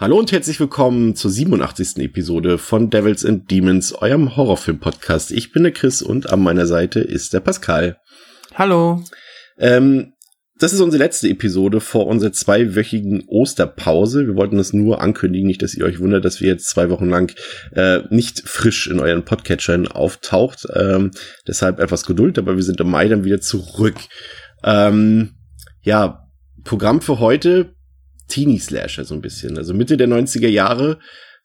Hallo und herzlich willkommen zur 87. Episode von Devils and Demons, eurem Horrorfilm-Podcast. Ich bin der Chris und an meiner Seite ist der Pascal. Hallo. Ähm, das ist unsere letzte Episode vor unserer zweiwöchigen Osterpause. Wir wollten das nur ankündigen, nicht, dass ihr euch wundert, dass wir jetzt zwei Wochen lang äh, nicht frisch in euren Podcatchern auftaucht. Ähm, deshalb etwas Geduld, aber wir sind im Mai dann wieder zurück. Ähm, ja, Programm für heute Teenie-Slasher so ein bisschen. Also Mitte der 90er Jahre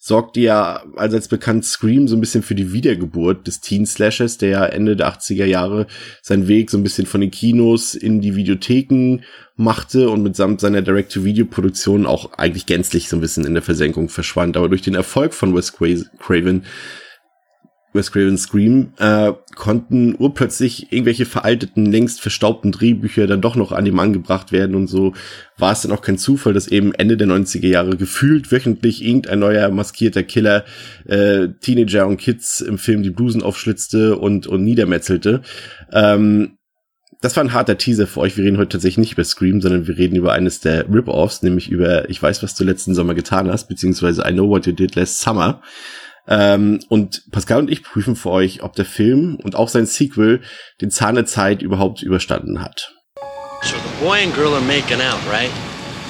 sorgte ja allseits bekannt Scream so ein bisschen für die Wiedergeburt des Teen-Slashers, der ja Ende der 80er Jahre seinen Weg so ein bisschen von den Kinos in die Videotheken machte und mitsamt seiner Direct-to-Video-Produktion auch eigentlich gänzlich so ein bisschen in der Versenkung verschwand. Aber durch den Erfolg von Wes Craven Wes Craven Scream äh, konnten urplötzlich irgendwelche veralteten, längst verstaubten Drehbücher dann doch noch an den Mann gebracht werden und so war es dann auch kein Zufall, dass eben Ende der 90er Jahre gefühlt wöchentlich irgendein neuer maskierter Killer äh, Teenager und Kids im Film die Blusen aufschlitzte und, und niedermetzelte. Ähm, das war ein harter Teaser für euch. Wir reden heute tatsächlich nicht über Scream, sondern wir reden über eines der Rip-Offs, nämlich über Ich weiß, was du letzten Sommer getan hast, beziehungsweise I Know What You Did Last Summer. Ähm, und Pascal und ich prüfen für euch, ob der Film und auch sein Sequel den Zahn der Zeit überhaupt überstanden hat. So the boy and girl are making out, right?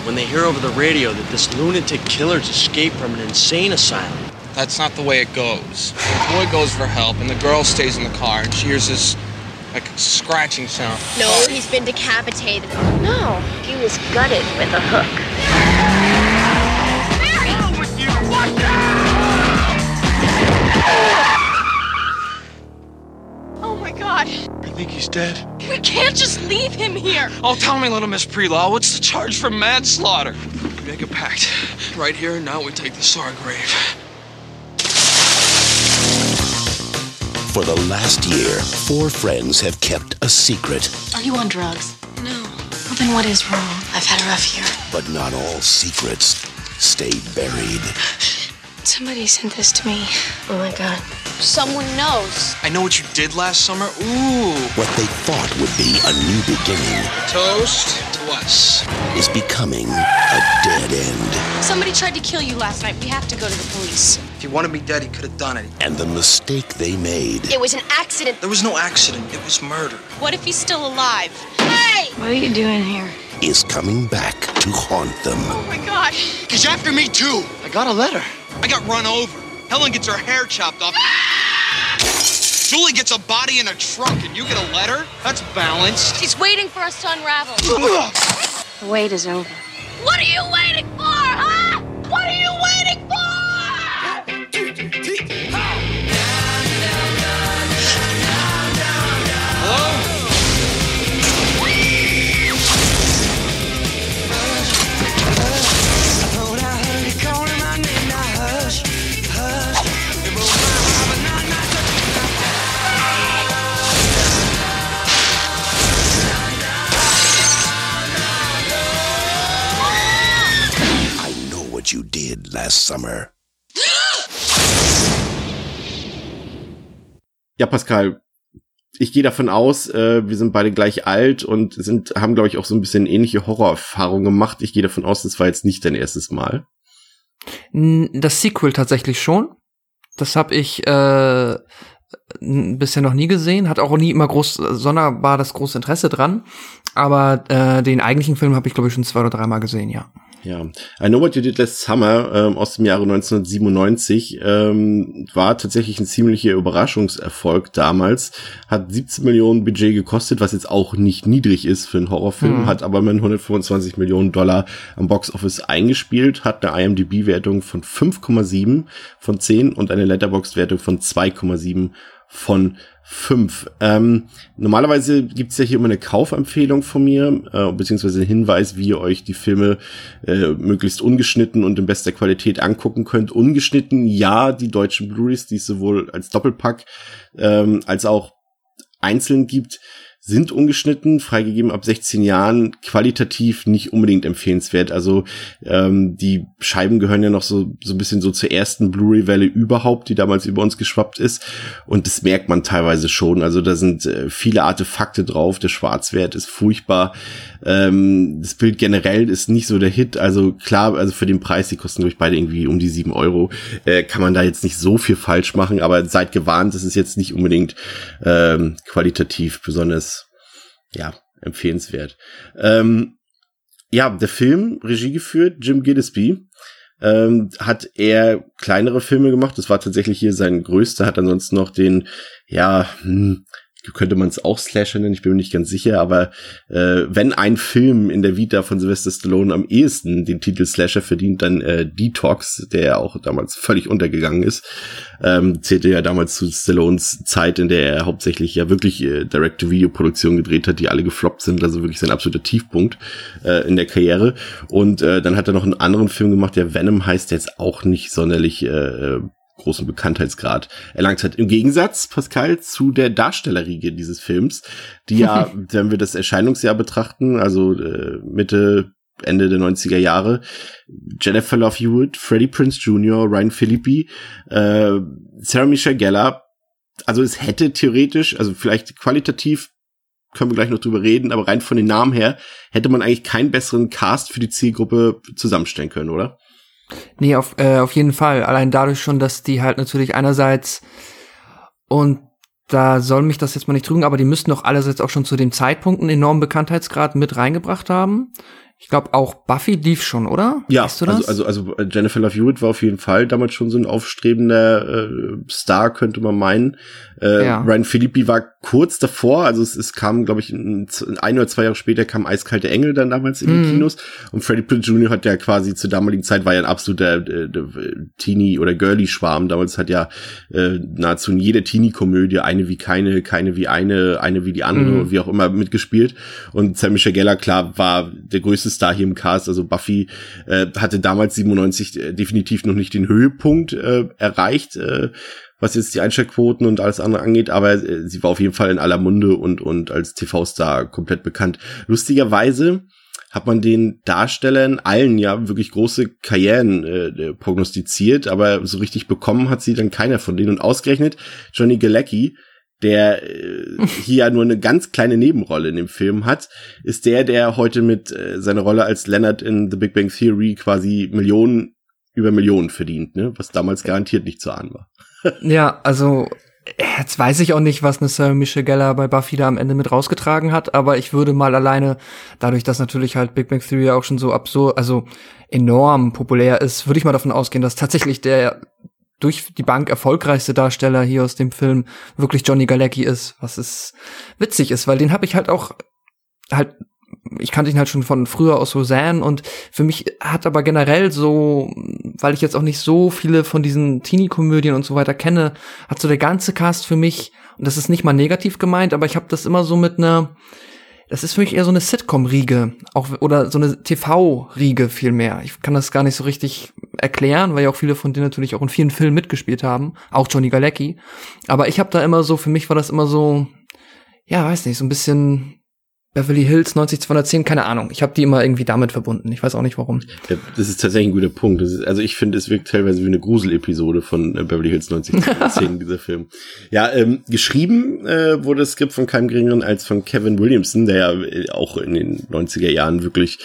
When they hear over the radio that this lunatic killer's escaped from an insane asylum. That's not the way it goes. The boy goes for help, and the girl stays in the car, and she hears this, like, scratching sound. No, he's been decapitated. No, he was gutted with a hook. Oh my god. I think he's dead. We can't just leave him here. Oh, tell me, little Miss Prelaw, what's the charge for manslaughter? We make a pact. Right here and now we take this to our grave. For the last year, four friends have kept a secret, Are you on drugs? No. Well, then what is wrong? I've had a rough year. but not all secrets stay buried. Somebody sent this to me. Oh my god. Someone knows. I know what you did last summer. Ooh. What they thought would be a new beginning Toast to us. is becoming a dead end. Somebody tried to kill you last night. We have to go to the police. If he wanted me dead, he could have done it. And the mistake they made It was an accident. There was no accident. It was murder. What if he's still alive? Hey! What are you doing here? is coming back to haunt them. Oh my god. He's after me, too. I got a letter. I got run over. Helen gets her hair chopped off. Julie gets a body in a trunk, and you get a letter? That's balanced. He's waiting for us to unravel. The wait is over. What are you waiting for, huh? You did last summer. Ja, Pascal, ich gehe davon aus, äh, wir sind beide gleich alt und sind, haben, glaube ich, auch so ein bisschen ähnliche Horrorerfahrungen gemacht. Ich gehe davon aus, das war jetzt nicht dein erstes Mal. Das Sequel tatsächlich schon. Das habe ich äh, bisher noch nie gesehen. Hat auch nie immer groß sonderbar das große Interesse dran. Aber äh, den eigentlichen Film habe ich glaube ich schon zwei oder dreimal gesehen, ja. Ja, I Know What You Did Last Summer ähm, aus dem Jahre 1997 ähm, war tatsächlich ein ziemlicher Überraschungserfolg damals. Hat 17 Millionen Budget gekostet, was jetzt auch nicht niedrig ist für einen Horrorfilm, Mhm. hat aber mit 125 Millionen Dollar am Boxoffice eingespielt, hat eine IMDb-Wertung von 5,7 von 10 und eine Letterboxd-Wertung von 2,7 von fünf. Ähm, normalerweise gibt's ja hier immer eine Kaufempfehlung von mir, äh, beziehungsweise einen Hinweis, wie ihr euch die Filme äh, möglichst ungeschnitten und in bester Qualität angucken könnt. Ungeschnitten, ja, die deutschen Blu-rays, die es sowohl als Doppelpack ähm, als auch einzeln gibt, sind ungeschnitten, freigegeben ab 16 Jahren, qualitativ nicht unbedingt empfehlenswert. Also ähm, die Scheiben gehören ja noch so, so ein bisschen so zur ersten Blu-ray-Welle überhaupt, die damals über uns geschwappt ist. Und das merkt man teilweise schon. Also da sind äh, viele Artefakte drauf, der Schwarzwert ist furchtbar. Ähm, das Bild generell ist nicht so der Hit. Also klar, also für den Preis, die kosten durch beide irgendwie um die sieben Euro, äh, kann man da jetzt nicht so viel falsch machen, aber seid gewarnt, das ist jetzt nicht unbedingt ähm, qualitativ besonders ja, empfehlenswert. Ähm, ja, der Film, Regie geführt, Jim Gillespie, ähm, hat er kleinere Filme gemacht. Das war tatsächlich hier sein größter, hat ansonsten noch den, ja, hm, könnte man es auch Slasher nennen, ich bin mir nicht ganz sicher, aber äh, wenn ein Film in der Vita von Sylvester Stallone am ehesten den Titel Slasher verdient, dann äh, Detox, der ja auch damals völlig untergegangen ist, ähm, zählte ja damals zu Stallones Zeit, in der er hauptsächlich ja wirklich äh, Direct-to-Video-Produktionen gedreht hat, die alle gefloppt sind, also wirklich sein absoluter Tiefpunkt äh, in der Karriere. Und äh, dann hat er noch einen anderen Film gemacht, der Venom heißt, der jetzt auch nicht sonderlich äh, großen Bekanntheitsgrad erlangt hat. Im Gegensatz, Pascal, zu der Darstellerriege dieses Films, die ja, wenn wir das Erscheinungsjahr betrachten, also äh, Mitte, Ende der 90er Jahre, Jennifer Love Hewitt, Freddie Prince Jr., Ryan Philippi, äh, Sarah Michelle Gellar, also es hätte theoretisch, also vielleicht qualitativ können wir gleich noch drüber reden, aber rein von den Namen her hätte man eigentlich keinen besseren Cast für die Zielgruppe zusammenstellen können, oder? Nee, auf, äh, auf jeden Fall. Allein dadurch schon, dass die halt natürlich einerseits und da soll mich das jetzt mal nicht trügen, aber die müssten doch allerseits auch schon zu dem Zeitpunkt einen enormen Bekanntheitsgrad mit reingebracht haben. Ich glaube auch Buffy lief schon, oder? Ja, weißt du? Also, also, also Jennifer Love Hewitt war auf jeden Fall damals schon so ein aufstrebender äh, Star, könnte man meinen. Äh, ja. Ryan Philippi war kurz davor, also es, es kam, glaube ich, ein, ein, oder zwei Jahre später kam Eiskalte Engel dann damals in mm. die Kinos und Freddie Prinze Jr. hat ja quasi zur damaligen Zeit war ja ein absoluter äh, Teenie- oder Girly-Schwarm. Damals hat ja äh, nahezu in jeder Teenie-Komödie eine wie keine, keine wie eine, eine wie die andere, mm. wie auch immer mitgespielt und Sam Michelle Geller, klar, war der größte Star hier im Cast, also Buffy äh, hatte damals 97 äh, definitiv noch nicht den Höhepunkt äh, erreicht, äh, was jetzt die Einschaltquoten und alles andere angeht, aber äh, sie war auf jeden Fall in aller Munde und, und als TV-Star komplett bekannt. Lustigerweise hat man den Darstellern allen ja wirklich große Karrieren äh, prognostiziert, aber so richtig bekommen hat sie dann keiner von denen. Und ausgerechnet Johnny Galecki, der äh, hier ja nur eine ganz kleine Nebenrolle in dem Film hat, ist der, der heute mit äh, seiner Rolle als Leonard in The Big Bang Theory quasi Millionen über Millionen verdient, ne? was damals garantiert nicht zu ahnen war ja, also jetzt weiß ich auch nicht, was eine Sarah Michelle Geller bei Buffy da am Ende mit rausgetragen hat, aber ich würde mal alleine, dadurch, dass natürlich halt Big Bang Theory auch schon so absurd, also enorm populär ist, würde ich mal davon ausgehen, dass tatsächlich der durch die Bank erfolgreichste Darsteller hier aus dem Film wirklich Johnny Galecki ist, was ist witzig ist, weil den habe ich halt auch halt ich kannte ihn halt schon von früher aus Roseanne und für mich hat aber generell so, weil ich jetzt auch nicht so viele von diesen Teenie-Komödien und so weiter kenne, hat so der ganze Cast für mich, und das ist nicht mal negativ gemeint, aber ich habe das immer so mit einer, das ist für mich eher so eine Sitcom-Riege, auch oder so eine TV-Riege vielmehr. Ich kann das gar nicht so richtig erklären, weil ja auch viele von denen natürlich auch in vielen Filmen mitgespielt haben, auch Johnny Galecki. Aber ich habe da immer so, für mich war das immer so, ja, weiß nicht, so ein bisschen Beverly Hills 90210, keine Ahnung. Ich habe die immer irgendwie damit verbunden. Ich weiß auch nicht warum. Ja, das ist tatsächlich ein guter Punkt. Ist, also ich finde, es wirkt teilweise wie eine Grusel-Episode von äh, Beverly Hills 90210, dieser Film. Ja, ähm, geschrieben äh, wurde das Skript von keinem geringeren als von Kevin Williamson, der ja äh, auch in den 90er Jahren wirklich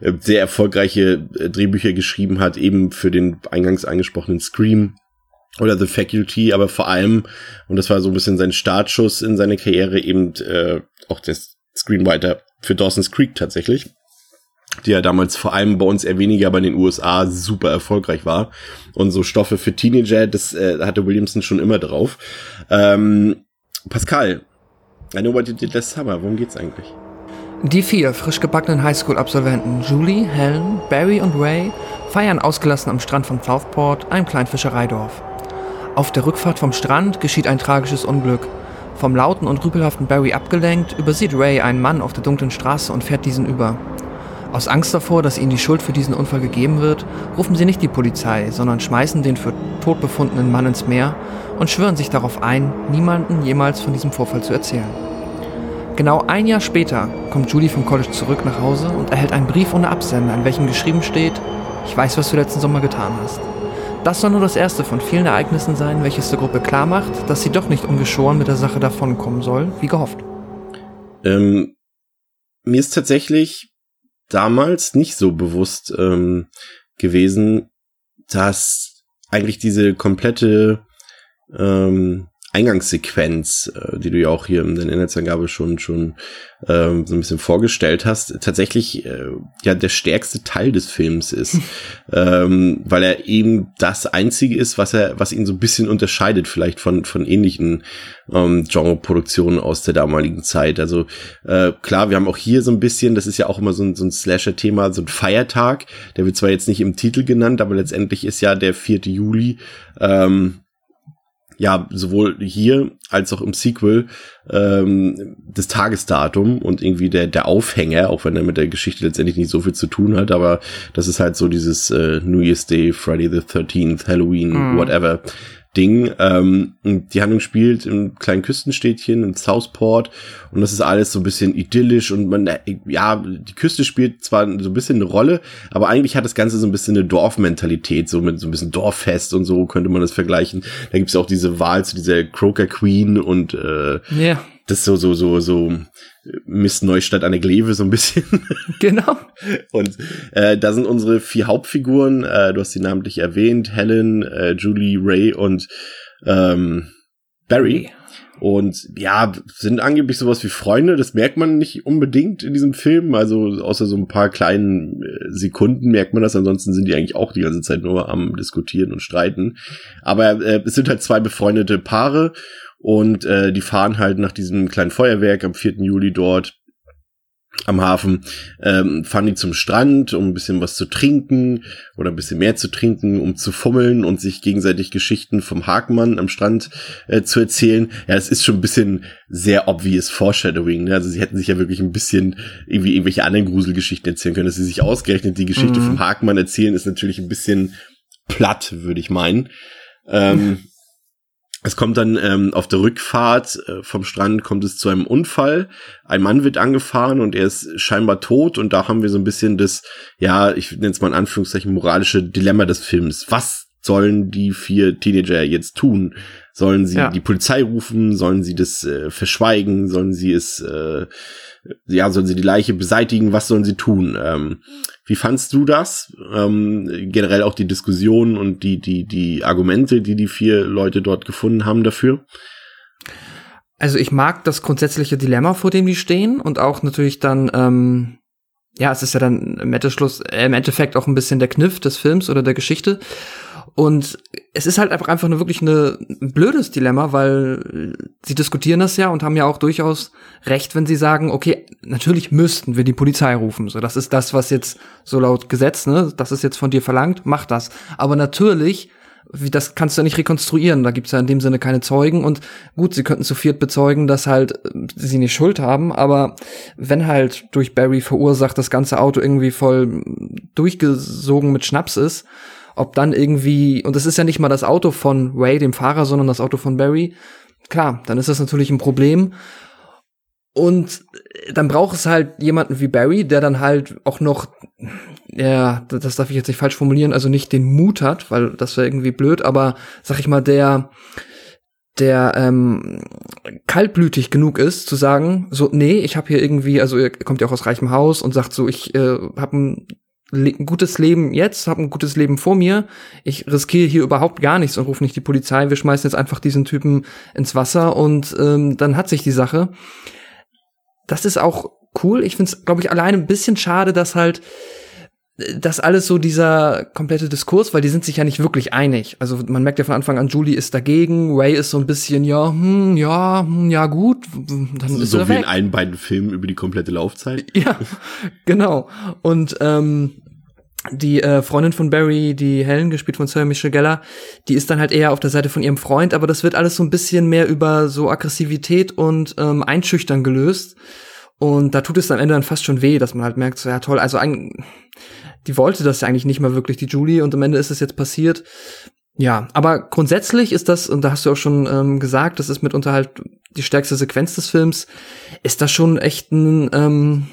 äh, sehr erfolgreiche äh, Drehbücher geschrieben hat, eben für den eingangs angesprochenen Scream oder The Faculty, aber vor allem, und das war so ein bisschen sein Startschuss in seine Karriere, eben äh, auch das Screenwriter für Dawson's Creek tatsächlich, die ja damals vor allem bei uns eher weniger, aber in den USA super erfolgreich war. Und so Stoffe für Teenager, das äh, hatte Williamson schon immer drauf. Ähm, Pascal, I know what you did last summer. Worum geht's eigentlich? Die vier frisch gebackenen Highschool-Absolventen Julie, Helen, Barry und Ray feiern ausgelassen am Strand von Southport, einem kleinen Fischereidorf. Auf der Rückfahrt vom Strand geschieht ein tragisches Unglück. Vom lauten und rüpelhaften Barry abgelenkt, übersieht Ray einen Mann auf der dunklen Straße und fährt diesen über. Aus Angst davor, dass ihnen die Schuld für diesen Unfall gegeben wird, rufen sie nicht die Polizei, sondern schmeißen den für tot befundenen Mann ins Meer und schwören sich darauf ein, niemanden jemals von diesem Vorfall zu erzählen. Genau ein Jahr später kommt Judy vom College zurück nach Hause und erhält einen Brief ohne Absender, in welchem geschrieben steht, ich weiß, was du letzten Sommer getan hast. Das soll nur das erste von vielen Ereignissen sein, welches der Gruppe klar macht, dass sie doch nicht ungeschoren mit der Sache davonkommen soll, wie gehofft. Ähm, mir ist tatsächlich damals nicht so bewusst ähm, gewesen, dass eigentlich diese komplette ähm, Eingangssequenz, äh, die du ja auch hier in der Inhaltsangabe schon schon ähm, so ein bisschen vorgestellt hast, tatsächlich äh, ja der stärkste Teil des Films ist, ähm, weil er eben das einzige ist, was er, was ihn so ein bisschen unterscheidet, vielleicht von von ähnlichen ähm, Genre-Produktionen aus der damaligen Zeit. Also äh, klar, wir haben auch hier so ein bisschen, das ist ja auch immer so ein, so ein Slasher-Thema, so ein Feiertag. Der wird zwar jetzt nicht im Titel genannt, aber letztendlich ist ja der 4. Juli. Ähm, ja, sowohl hier als auch im Sequel ähm, das Tagesdatum und irgendwie der, der Aufhänger, auch wenn er mit der Geschichte letztendlich nicht so viel zu tun hat, aber das ist halt so dieses äh, New Year's Day, Friday the 13th, Halloween, mm. whatever. Ding. Ähm, die Handlung spielt im kleinen Küstenstädtchen in Southport und das ist alles so ein bisschen idyllisch und man, äh, ja, die Küste spielt zwar so ein bisschen eine Rolle, aber eigentlich hat das Ganze so ein bisschen eine Dorfmentalität, so mit so ein bisschen Dorffest und so könnte man das vergleichen. Da gibt's auch diese Wahl zu dieser Croker Queen und äh, yeah das so, so, so, so Miss Neustadt an der Gleve so ein bisschen. Genau. Und äh, da sind unsere vier Hauptfiguren, äh, du hast sie namentlich erwähnt, Helen, äh, Julie, Ray und ähm, Barry. Und ja, sind angeblich sowas wie Freunde, das merkt man nicht unbedingt in diesem Film. Also außer so ein paar kleinen äh, Sekunden merkt man das. Ansonsten sind die eigentlich auch die ganze Zeit nur am Diskutieren und Streiten. Aber äh, es sind halt zwei befreundete Paare und äh, die fahren halt nach diesem kleinen Feuerwerk am 4. Juli dort am Hafen, ähm, fahren die zum Strand, um ein bisschen was zu trinken oder ein bisschen mehr zu trinken, um zu fummeln und sich gegenseitig Geschichten vom Hakenmann am Strand äh, zu erzählen. Ja, es ist schon ein bisschen sehr obvious Foreshadowing. Ne? Also sie hätten sich ja wirklich ein bisschen irgendwie irgendwelche anderen Gruselgeschichten erzählen können. Dass sie sich ausgerechnet die Geschichte mhm. vom Hakenmann erzählen, ist natürlich ein bisschen platt, würde ich meinen. Ähm, es kommt dann ähm, auf der Rückfahrt äh, vom Strand kommt es zu einem Unfall. Ein Mann wird angefahren und er ist scheinbar tot und da haben wir so ein bisschen das, ja, ich nenne es mal in Anführungszeichen moralische Dilemma des Films. Was sollen die vier Teenager jetzt tun? Sollen sie ja. die Polizei rufen? Sollen sie das äh, verschweigen? Sollen sie es, äh, ja, sollen sie die Leiche beseitigen? Was sollen sie tun? Ähm, wie fandst du das? Ähm, generell auch die Diskussion und die, die, die Argumente, die die vier Leute dort gefunden haben dafür? Also ich mag das grundsätzliche Dilemma, vor dem die stehen und auch natürlich dann, ähm, ja, es ist ja dann im, äh, im Endeffekt auch ein bisschen der Kniff des Films oder der Geschichte. Und es ist halt einfach nur wirklich eine, ein blödes Dilemma, weil sie diskutieren das ja und haben ja auch durchaus recht, wenn sie sagen, okay, natürlich müssten wir die Polizei rufen. So, das ist das, was jetzt so laut Gesetz, ne, das ist jetzt von dir verlangt, mach das. Aber natürlich, wie, das kannst du ja nicht rekonstruieren. Da gibt's ja in dem Sinne keine Zeugen. Und gut, sie könnten zu viert bezeugen, dass halt äh, sie nicht Schuld haben. Aber wenn halt durch Barry verursacht das ganze Auto irgendwie voll durchgesogen mit Schnaps ist, ob dann irgendwie, und das ist ja nicht mal das Auto von Ray, dem Fahrer, sondern das Auto von Barry, klar, dann ist das natürlich ein Problem. Und dann braucht es halt jemanden wie Barry, der dann halt auch noch, ja, das darf ich jetzt nicht falsch formulieren, also nicht den Mut hat, weil das wäre irgendwie blöd, aber sag ich mal, der, der ähm, kaltblütig genug ist, zu sagen, so, nee, ich habe hier irgendwie, also er kommt ja auch aus reichem Haus und sagt so, ich äh, habe ein ein gutes Leben jetzt, habe ein gutes Leben vor mir. Ich riskiere hier überhaupt gar nichts und rufe nicht die Polizei. Wir schmeißen jetzt einfach diesen Typen ins Wasser und ähm, dann hat sich die Sache. Das ist auch cool. Ich finde es, glaube ich, alleine ein bisschen schade, dass halt das alles so dieser komplette Diskurs, weil die sind sich ja nicht wirklich einig. Also man merkt ja von Anfang an, Julie ist dagegen, Ray ist so ein bisschen, ja, hm, ja, hm, ja gut, dann ist so er wie weg. in allen beiden Filmen über die komplette Laufzeit. Ja, genau. Und ähm, die äh, Freundin von Barry, die Helen, gespielt von Sarah Michelle Geller, die ist dann halt eher auf der Seite von ihrem Freund, aber das wird alles so ein bisschen mehr über so Aggressivität und ähm, Einschüchtern gelöst. Und da tut es am Ende dann fast schon weh, dass man halt merkt, so ja toll, also ein, die wollte das ja eigentlich nicht mal wirklich, die Julie, und am Ende ist es jetzt passiert. Ja, aber grundsätzlich ist das, und da hast du auch schon ähm, gesagt, das ist mitunter halt die stärkste Sequenz des Films, ist das schon echt ein, ähm,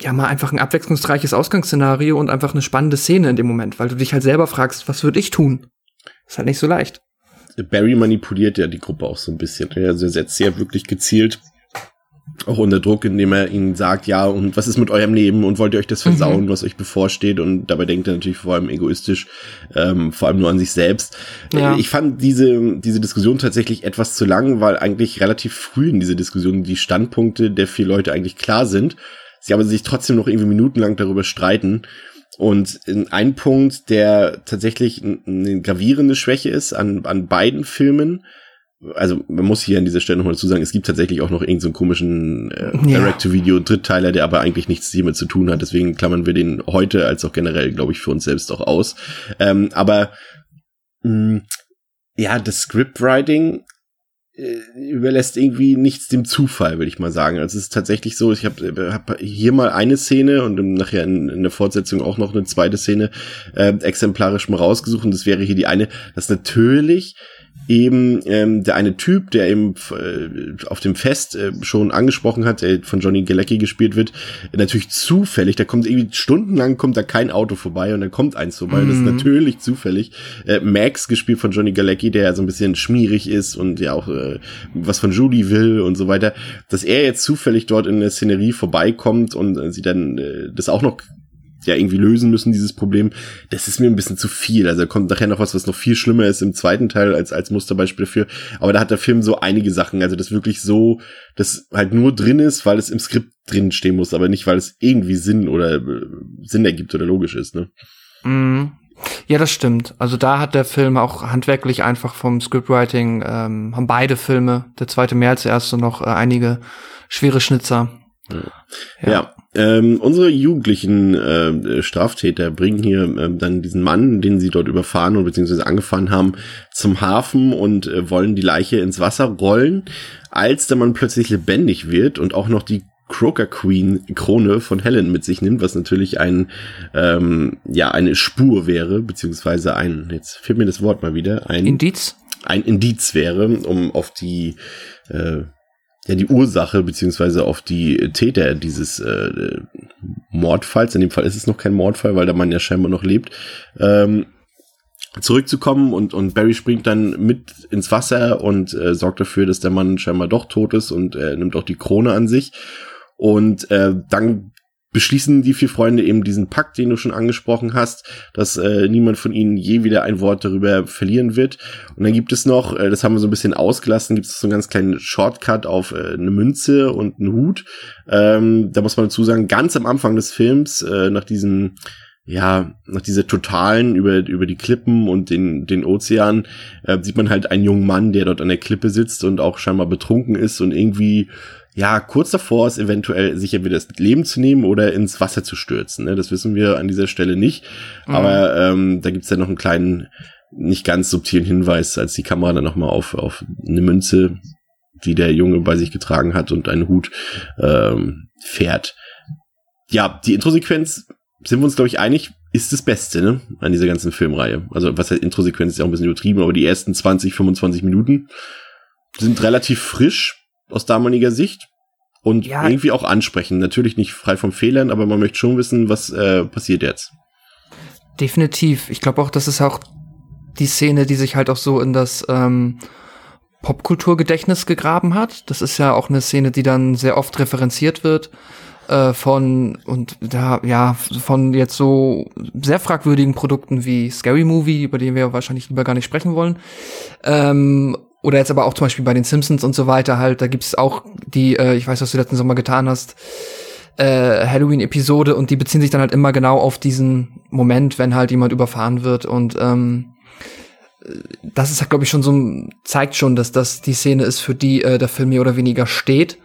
ja, mal einfach ein abwechslungsreiches Ausgangsszenario und einfach eine spannende Szene in dem Moment, weil du dich halt selber fragst, was würde ich tun? Ist halt nicht so leicht. Barry manipuliert ja die Gruppe auch so ein bisschen. Also er setzt sehr wirklich gezielt auch unter Druck, indem er ihnen sagt, ja, und was ist mit eurem Leben und wollt ihr euch das versauen, mhm. was euch bevorsteht? Und dabei denkt er natürlich vor allem egoistisch, ähm, vor allem nur an sich selbst. Ja. Ich fand diese, diese Diskussion tatsächlich etwas zu lang, weil eigentlich relativ früh in dieser Diskussion die Standpunkte der vier Leute eigentlich klar sind. Sie aber sich trotzdem noch irgendwie minutenlang darüber streiten. Und in ein Punkt, der tatsächlich eine gravierende Schwäche ist an, an beiden Filmen, also man muss hier an dieser Stelle nochmal dazu sagen, es gibt tatsächlich auch noch irgendeinen so komischen äh, Direct-to-Video-Drittteiler, der aber eigentlich nichts hiermit zu tun hat. Deswegen klammern wir den heute als auch generell, glaube ich, für uns selbst auch aus. Ähm, aber mh, mm, ja, das Scriptwriting äh, überlässt irgendwie nichts dem Zufall, würde ich mal sagen. Also es ist tatsächlich so, ich habe hab hier mal eine Szene und nachher in, in, der Fortsetzung auch noch eine zweite Szene äh, exemplarisch mal rausgesucht und das wäre hier die eine, dass natürlich eben ähm, der eine Typ, der eben äh, auf dem Fest äh, schon angesprochen hat, der von Johnny Galecki gespielt wird, natürlich zufällig, da kommt irgendwie stundenlang kommt da kein Auto vorbei und dann kommt eins vorbei. Mhm. Das ist mhm. natürlich zufällig. Äh, Max gespielt von Johnny Galecki, der ja so ein bisschen schmierig ist und ja auch äh, was von Judy will und so weiter, dass er jetzt zufällig dort in der Szenerie vorbeikommt und äh, sie dann äh, das auch noch ja irgendwie lösen müssen, dieses Problem, das ist mir ein bisschen zu viel. Also da kommt nachher noch was, was noch viel schlimmer ist im zweiten Teil als, als Musterbeispiel dafür. Aber da hat der Film so einige Sachen, also das wirklich so, das halt nur drin ist, weil es im Skript drin stehen muss, aber nicht, weil es irgendwie Sinn oder äh, Sinn ergibt oder logisch ist, ne? Mm. Ja, das stimmt. Also da hat der Film auch handwerklich einfach vom Scriptwriting, ähm, haben beide Filme, der zweite mehr als der erste, noch äh, einige schwere Schnitzer. Ja. ja. Ähm, unsere jugendlichen äh, Straftäter bringen hier äh, dann diesen Mann, den sie dort überfahren und beziehungsweise angefahren haben, zum Hafen und äh, wollen die Leiche ins Wasser rollen, als der Mann plötzlich lebendig wird und auch noch die Croker Queen Krone von Helen mit sich nimmt, was natürlich ein ähm, ja eine Spur wäre, beziehungsweise ein jetzt fehlt mir das Wort mal wieder ein Indiz? ein Indiz wäre, um auf die äh, ja die Ursache beziehungsweise auf die Täter dieses äh, Mordfalls, in dem Fall ist es noch kein Mordfall, weil der Mann ja scheinbar noch lebt, ähm, zurückzukommen und, und Barry springt dann mit ins Wasser und äh, sorgt dafür, dass der Mann scheinbar doch tot ist und äh, nimmt auch die Krone an sich. Und äh, dann beschließen die vier Freunde eben diesen Pakt, den du schon angesprochen hast, dass äh, niemand von ihnen je wieder ein Wort darüber verlieren wird. Und dann gibt es noch, äh, das haben wir so ein bisschen ausgelassen, gibt es so einen ganz kleinen Shortcut auf äh, eine Münze und einen Hut. Ähm, da muss man dazu sagen, ganz am Anfang des Films, äh, nach diesen ja, nach dieser totalen über, über die Klippen und den, den Ozean, äh, sieht man halt einen jungen Mann, der dort an der Klippe sitzt und auch scheinbar betrunken ist und irgendwie ja, kurz davor ist eventuell sicher wieder das Leben zu nehmen oder ins Wasser zu stürzen. Ne? Das wissen wir an dieser Stelle nicht. Mhm. Aber ähm, da gibt's ja noch einen kleinen, nicht ganz subtilen Hinweis, als die Kamera dann nochmal auf, auf eine Münze, die der Junge bei sich getragen hat und einen Hut ähm, fährt. Ja, die Introsequenz, sind wir uns, glaube ich, einig, ist das Beste ne? an dieser ganzen Filmreihe. Also was heißt Introsequenz ist ja auch ein bisschen übertrieben, aber die ersten 20, 25 Minuten sind relativ frisch aus damaliger Sicht und ja. irgendwie auch ansprechen. Natürlich nicht frei von Fehlern, aber man möchte schon wissen, was äh, passiert jetzt. Definitiv. Ich glaube auch, das ist auch die Szene, die sich halt auch so in das ähm, Popkulturgedächtnis gegraben hat. Das ist ja auch eine Szene, die dann sehr oft referenziert wird äh, von und da ja von jetzt so sehr fragwürdigen Produkten wie Scary Movie, über den wir wahrscheinlich lieber gar nicht sprechen wollen. Ähm, oder jetzt aber auch zum Beispiel bei den Simpsons und so weiter halt, da gibt's auch die, äh, ich weiß, was du letzten Sommer getan hast, äh, Halloween-Episode und die beziehen sich dann halt immer genau auf diesen Moment, wenn halt jemand überfahren wird und ähm, das ist halt, glaube ich, schon so, zeigt schon, dass das die Szene ist, für die äh, der Film mehr oder weniger steht.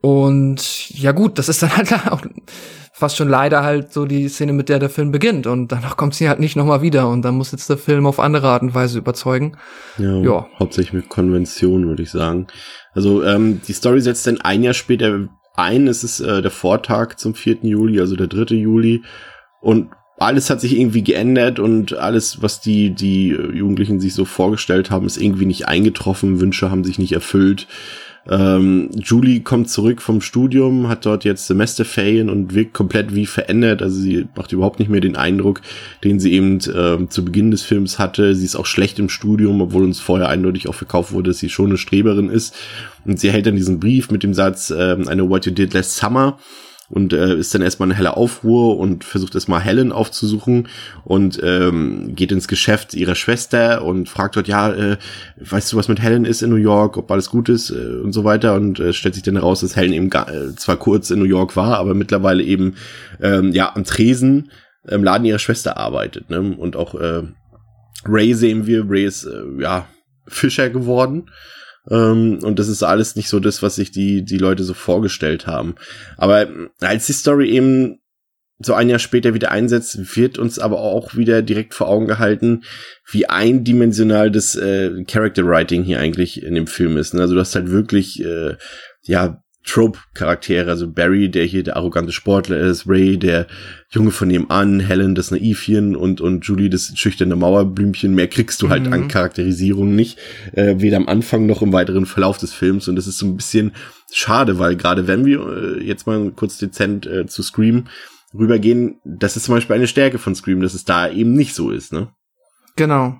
Und ja gut, das ist dann halt auch fast schon leider halt so die Szene, mit der der Film beginnt und danach kommt sie halt nicht nochmal wieder und dann muss jetzt der Film auf andere Art und Weise überzeugen. Ja, ja. hauptsächlich mit Konvention, würde ich sagen. Also ähm, die Story setzt dann ein Jahr später ein, es ist äh, der Vortag zum 4. Juli, also der 3. Juli und alles hat sich irgendwie geändert und alles, was die, die Jugendlichen sich so vorgestellt haben, ist irgendwie nicht eingetroffen, Wünsche haben sich nicht erfüllt. Ähm, Julie kommt zurück vom Studium, hat dort jetzt Semesterferien und wirkt komplett wie verändert. Also sie macht überhaupt nicht mehr den Eindruck, den sie eben äh, zu Beginn des Films hatte. Sie ist auch schlecht im Studium, obwohl uns vorher eindeutig auch verkauft wurde, dass sie schon eine Streberin ist. Und sie hält dann diesen Brief mit dem Satz, äh, I know what you did last summer und äh, ist dann erstmal eine helle Aufruhr und versucht erstmal Helen aufzusuchen und ähm, geht ins Geschäft ihrer Schwester und fragt dort, ja, äh, weißt du, was mit Helen ist in New York, ob alles gut ist äh, und so weiter und äh, stellt sich dann heraus, dass Helen eben gar, äh, zwar kurz in New York war, aber mittlerweile eben ähm, ja am Tresen im Laden ihrer Schwester arbeitet ne? und auch äh, Ray sehen wir, Ray ist äh, ja Fischer geworden ähm, und das ist alles nicht so das, was sich die, die Leute so vorgestellt haben. Aber als die Story eben so ein Jahr später wieder einsetzt, wird uns aber auch wieder direkt vor Augen gehalten, wie eindimensional das äh, Character Writing hier eigentlich in dem Film ist. Also du hast halt wirklich äh, ja Trope-Charaktere, also Barry, der hier der arrogante Sportler ist, Ray, der Junge von nebenan, Helen, das Naivchen und, und Julie, das schüchterne Mauerblümchen. Mehr kriegst du halt mhm. an Charakterisierung nicht, äh, weder am Anfang noch im weiteren Verlauf des Films. Und das ist so ein bisschen schade, weil gerade wenn wir äh, jetzt mal kurz dezent äh, zu Scream rübergehen, das ist zum Beispiel eine Stärke von Scream, dass es da eben nicht so ist, ne? Genau.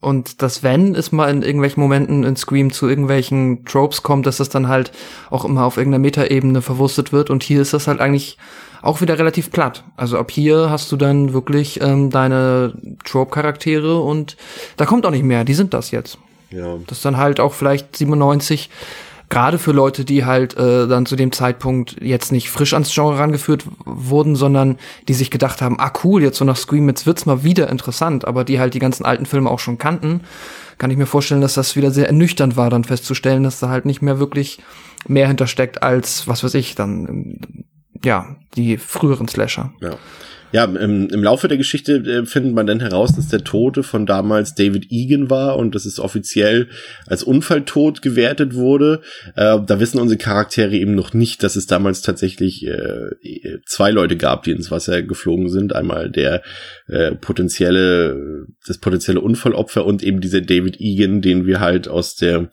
Und das Wenn es mal in irgendwelchen Momenten in Scream zu irgendwelchen Tropes kommt, dass das dann halt auch immer auf irgendeiner Metaebene verwurstet wird. Und hier ist das halt eigentlich auch wieder relativ platt. Also ab hier hast du dann wirklich ähm, deine Trope-Charaktere und da kommt auch nicht mehr. Die sind das jetzt. Ja. Das ist dann halt auch vielleicht 97 gerade für Leute, die halt äh, dann zu dem Zeitpunkt jetzt nicht frisch ans Genre rangeführt wurden, sondern die sich gedacht haben, ah cool, jetzt so nach Scream, jetzt wird's mal wieder interessant, aber die halt die ganzen alten Filme auch schon kannten, kann ich mir vorstellen, dass das wieder sehr ernüchternd war, dann festzustellen, dass da halt nicht mehr wirklich mehr hintersteckt als, was weiß ich, dann, ja, die früheren Slasher. Ja. Ja, im, im Laufe der Geschichte äh, findet man dann heraus, dass der Tote von damals David Egan war und dass es offiziell als Unfalltod gewertet wurde. Äh, da wissen unsere Charaktere eben noch nicht, dass es damals tatsächlich äh, zwei Leute gab, die ins Wasser geflogen sind. Einmal der äh, potenzielle, das potenzielle Unfallopfer und eben dieser David Egan, den wir halt aus der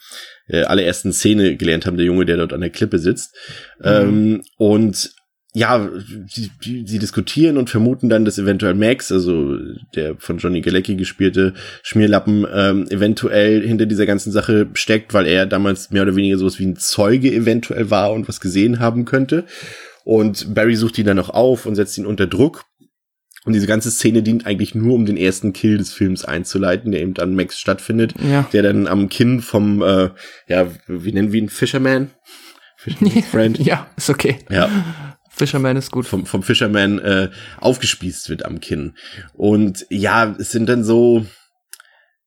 äh, allerersten Szene gelernt haben, der Junge, der dort an der Klippe sitzt. Mhm. Ähm, und ja, sie, sie diskutieren und vermuten dann, dass eventuell Max, also der von Johnny Galecki gespielte Schmierlappen, ähm, eventuell hinter dieser ganzen Sache steckt, weil er damals mehr oder weniger sowas wie ein Zeuge eventuell war und was gesehen haben könnte. Und Barry sucht ihn dann noch auf und setzt ihn unter Druck. Und diese ganze Szene dient eigentlich nur, um den ersten Kill des Films einzuleiten, der eben dann Max stattfindet, ja. der dann am Kinn vom, äh, ja, wie nennen wir ihn, Fisherman? Fisherman Friend. ja, ist okay. Ja, Fisherman ist gut. Vom, vom Fisherman äh, aufgespießt wird am Kinn. Und ja, es sind dann so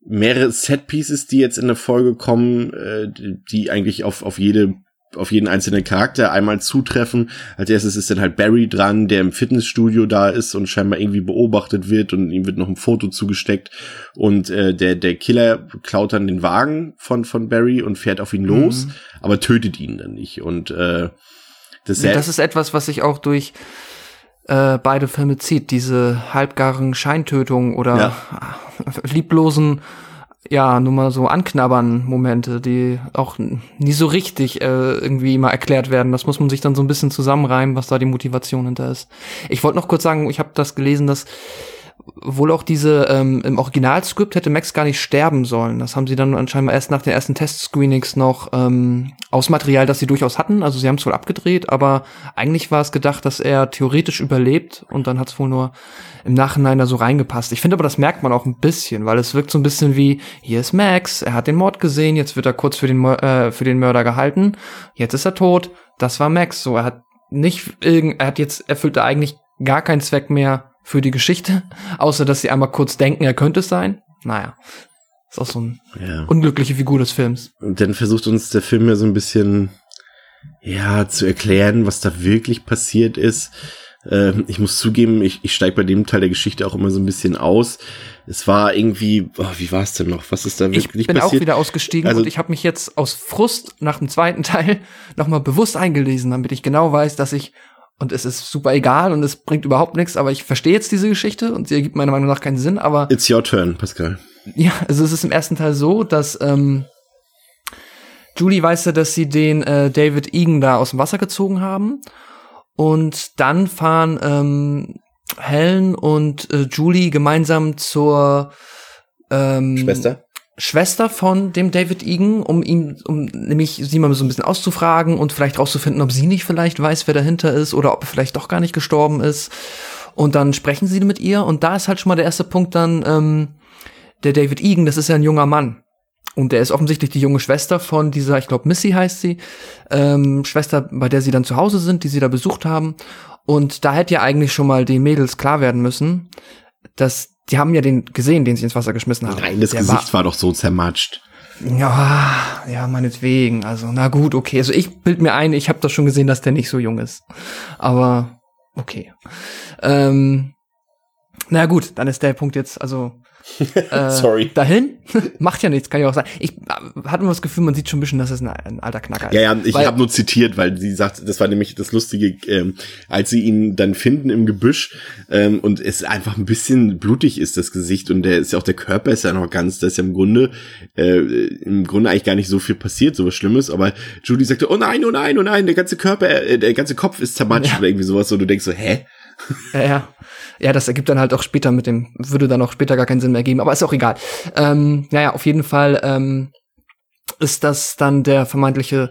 mehrere Set-Pieces, die jetzt in der Folge kommen, äh, die eigentlich auf, auf jede auf jeden einzelnen Charakter einmal zutreffen. Als erstes ist dann halt Barry dran, der im Fitnessstudio da ist und scheinbar irgendwie beobachtet wird und ihm wird noch ein Foto zugesteckt und äh, der der Killer klaut dann den Wagen von von Barry und fährt auf ihn los, mhm. aber tötet ihn dann nicht und äh, das, das ist etwas, was sich auch durch äh, beide Filme zieht. Diese halbgaren Scheintötungen oder ja. lieblosen, ja, nur mal so anknabbern Momente, die auch nie so richtig äh, irgendwie mal erklärt werden. Das muss man sich dann so ein bisschen zusammenreimen, was da die Motivation hinter ist. Ich wollte noch kurz sagen, ich habe das gelesen, dass wohl auch diese, ähm, im Originalskript hätte Max gar nicht sterben sollen. Das haben sie dann anscheinend erst nach den ersten Testscreenings noch ähm, aus Material, das sie durchaus hatten. Also sie haben es wohl abgedreht, aber eigentlich war es gedacht, dass er theoretisch überlebt und dann hat es wohl nur im Nachhinein da so reingepasst. Ich finde aber, das merkt man auch ein bisschen, weil es wirkt so ein bisschen wie, hier ist Max, er hat den Mord gesehen, jetzt wird er kurz für den, äh, für den Mörder gehalten, jetzt ist er tot, das war Max. So, er hat nicht irgend, er hat jetzt, erfüllt er eigentlich gar keinen Zweck mehr für die Geschichte, außer dass sie einmal kurz denken, er könnte es sein. Naja, ist auch so eine ja. unglückliche Figur des Films. Und dann versucht uns der Film ja so ein bisschen, ja, zu erklären, was da wirklich passiert ist. Ähm, ich muss zugeben, ich, ich steige bei dem Teil der Geschichte auch immer so ein bisschen aus. Es war irgendwie, oh, wie war es denn noch? Was ist da wirklich ich bin passiert? auch wieder ausgestiegen Also- und ich habe mich jetzt aus Frust nach dem zweiten Teil nochmal bewusst eingelesen, damit ich genau weiß, dass ich und es ist super egal und es bringt überhaupt nichts, aber ich verstehe jetzt diese Geschichte und sie ergibt meiner Meinung nach keinen Sinn, aber It's your turn, Pascal. ja, also es ist im ersten Teil so, dass ähm, Julie weiß ja, dass sie den äh, David Egan da aus dem Wasser gezogen haben. Und dann fahren ähm, Helen und äh, Julie gemeinsam zur ähm, Schwester? Schwester von dem David Egan, um ihn, um nämlich sie mal so ein bisschen auszufragen und vielleicht rauszufinden, ob sie nicht vielleicht weiß, wer dahinter ist oder ob er vielleicht doch gar nicht gestorben ist. Und dann sprechen sie mit ihr und da ist halt schon mal der erste Punkt dann, ähm, der David Egan, das ist ja ein junger Mann. Und der ist offensichtlich die junge Schwester von dieser, ich glaube Missy heißt sie, ähm, Schwester, bei der sie dann zu Hause sind, die sie da besucht haben. Und da hätte ja eigentlich schon mal den Mädels klar werden müssen, dass die haben ja den gesehen, den sie ins Wasser geschmissen haben. Nein, das der Gesicht war, doch so zermatscht. ja, ja, meinetwegen. Also, na gut, okay. Also ich bild mir ein, ich habe das schon gesehen, dass der nicht so jung ist. Aber okay. Ähm, na gut, dann ist der Punkt jetzt also äh, Sorry. dahin. Macht ja nichts, kann ja auch sein. Ich äh, hatte immer das Gefühl, man sieht schon ein bisschen, dass es ein, ein alter Knacker ist. Ja, ja, ich habe nur zitiert, weil sie sagt, das war nämlich das Lustige, ähm, als sie ihn dann finden im Gebüsch ähm, und es einfach ein bisschen blutig ist, das Gesicht und der ist ja auch der Körper ist ja noch ganz, da ist ja im Grunde äh, im Grunde eigentlich gar nicht so viel passiert, so was Schlimmes, aber Judy sagte, oh nein, oh nein, oh nein, der ganze Körper, äh, der ganze Kopf ist zermatscht Ja. oder irgendwie sowas, und du denkst so, hä? Ja, ja. Ja, das ergibt dann halt auch später mit dem, würde dann auch später gar keinen Sinn mehr geben, aber ist auch egal. Ähm, naja, auf jeden Fall ähm, ist das dann der vermeintliche,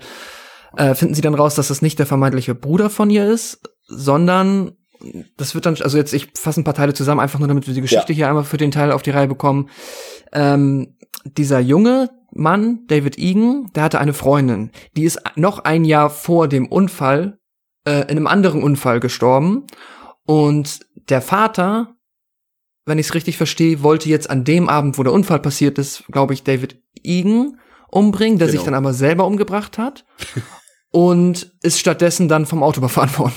äh, finden sie dann raus, dass das nicht der vermeintliche Bruder von ihr ist, sondern das wird dann, also jetzt, ich fasse ein paar Teile zusammen, einfach nur damit wir die Geschichte hier einmal für den Teil auf die Reihe bekommen. Ähm, dieser junge Mann, David Egan, der hatte eine Freundin, die ist noch ein Jahr vor dem Unfall äh, in einem anderen Unfall gestorben. Und der Vater, wenn ich es richtig verstehe, wollte jetzt an dem Abend, wo der Unfall passiert ist, glaube ich, David Egan umbringen, der sich Genau. dann aber selber umgebracht hat. und ist stattdessen dann vom Auto überfahren worden.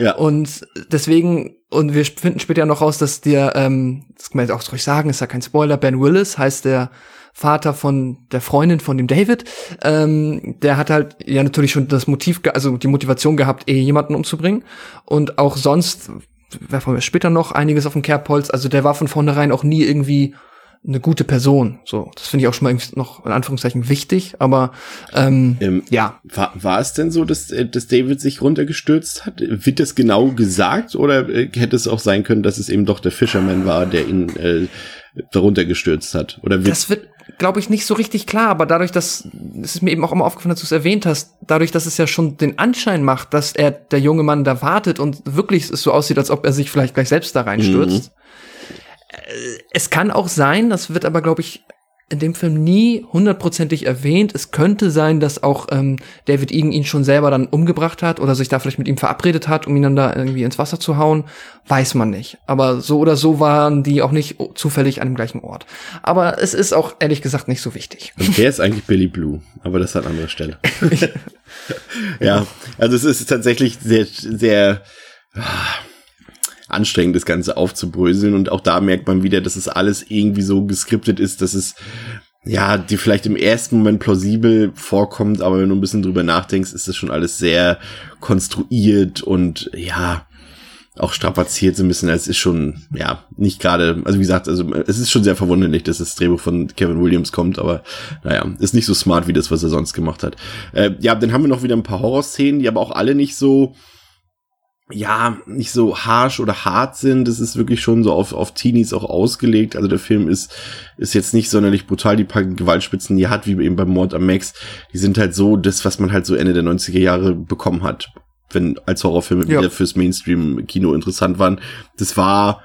Ja. Und deswegen, und wir finden später noch raus, dass der, ähm, das kann man jetzt auch ruhig sagen, ist ja kein Spoiler, Ben Willis heißt der Vater von der Freundin von dem David, ähm, der hat halt ja natürlich schon das Motiv, also die Motivation gehabt, eh jemanden umzubringen. Und auch sonst, werfen wir später noch einiges auf den Kerbholz, also der war von vornherein auch nie irgendwie eine gute Person. So, das finde ich auch schon mal noch in Anführungszeichen wichtig, aber ähm, Ähm, ja, War, war es denn so, dass, äh, dass David sich runtergestürzt hat? Wird das genau gesagt oder äh, hätte es auch sein können, dass es eben doch der Fisherman war, der ihn äh, darunter gestürzt hat? Oder wird Das wird, glaube ich, nicht so richtig klar, aber dadurch, dass, es ist mir eben auch immer aufgefallen, dass du es erwähnt hast, dadurch, dass es ja schon den Anschein macht, dass er, der junge Mann da wartet und wirklich es so aussieht, als ob er sich vielleicht gleich selbst da reinstürzt. Äh, Es kann auch sein, das wird aber, glaube ich, in dem Film nie hundertprozentig erwähnt. Es könnte sein, dass auch ähm, David Egan ihn schon selber dann umgebracht hat oder sich da vielleicht mit ihm verabredet hat, um ihn dann da irgendwie ins Wasser zu hauen. Weiß man nicht. Aber so oder so waren die auch nicht zufällig an dem gleichen Ort. Aber es ist auch ehrlich gesagt nicht so wichtig. Und wer ist eigentlich Billy Blue? Aber das an anderer Stelle. ja, also es ist tatsächlich sehr, sehr ah, anstrengend, das Ganze aufzubröseln. Und auch da merkt man wieder, dass es alles irgendwie so geskriptet ist, dass es ja, die vielleicht im ersten Moment plausibel vorkommt, aber wenn du ein bisschen drüber nachdenkst, ist das schon alles sehr konstruiert und ja, auch strapaziert so ein bisschen. Es ist schon, ja, nicht gerade, also wie gesagt, also es ist schon sehr verwunderlich, dass das Drehbuch von Kevin Williams kommt, aber naja, ist nicht so smart wie das, was er sonst gemacht hat. Äh, ja, dann haben wir noch wieder ein paar Horrorszenen, die aber auch alle nicht so, ja, nicht so harsh oder hart sind. Das ist wirklich schon so auf, auf Teenies auch ausgelegt. Also der Film ist, ist jetzt nicht sonderlich brutal. Die paar Gewaltspitzen, die er hat, wie eben beim Mord am Max, die sind halt so das, was man halt so Ende der 90er Jahre bekommen hat. Wenn als Horrorfilme Ja. wieder fürs Mainstream-Kino interessant waren. Das war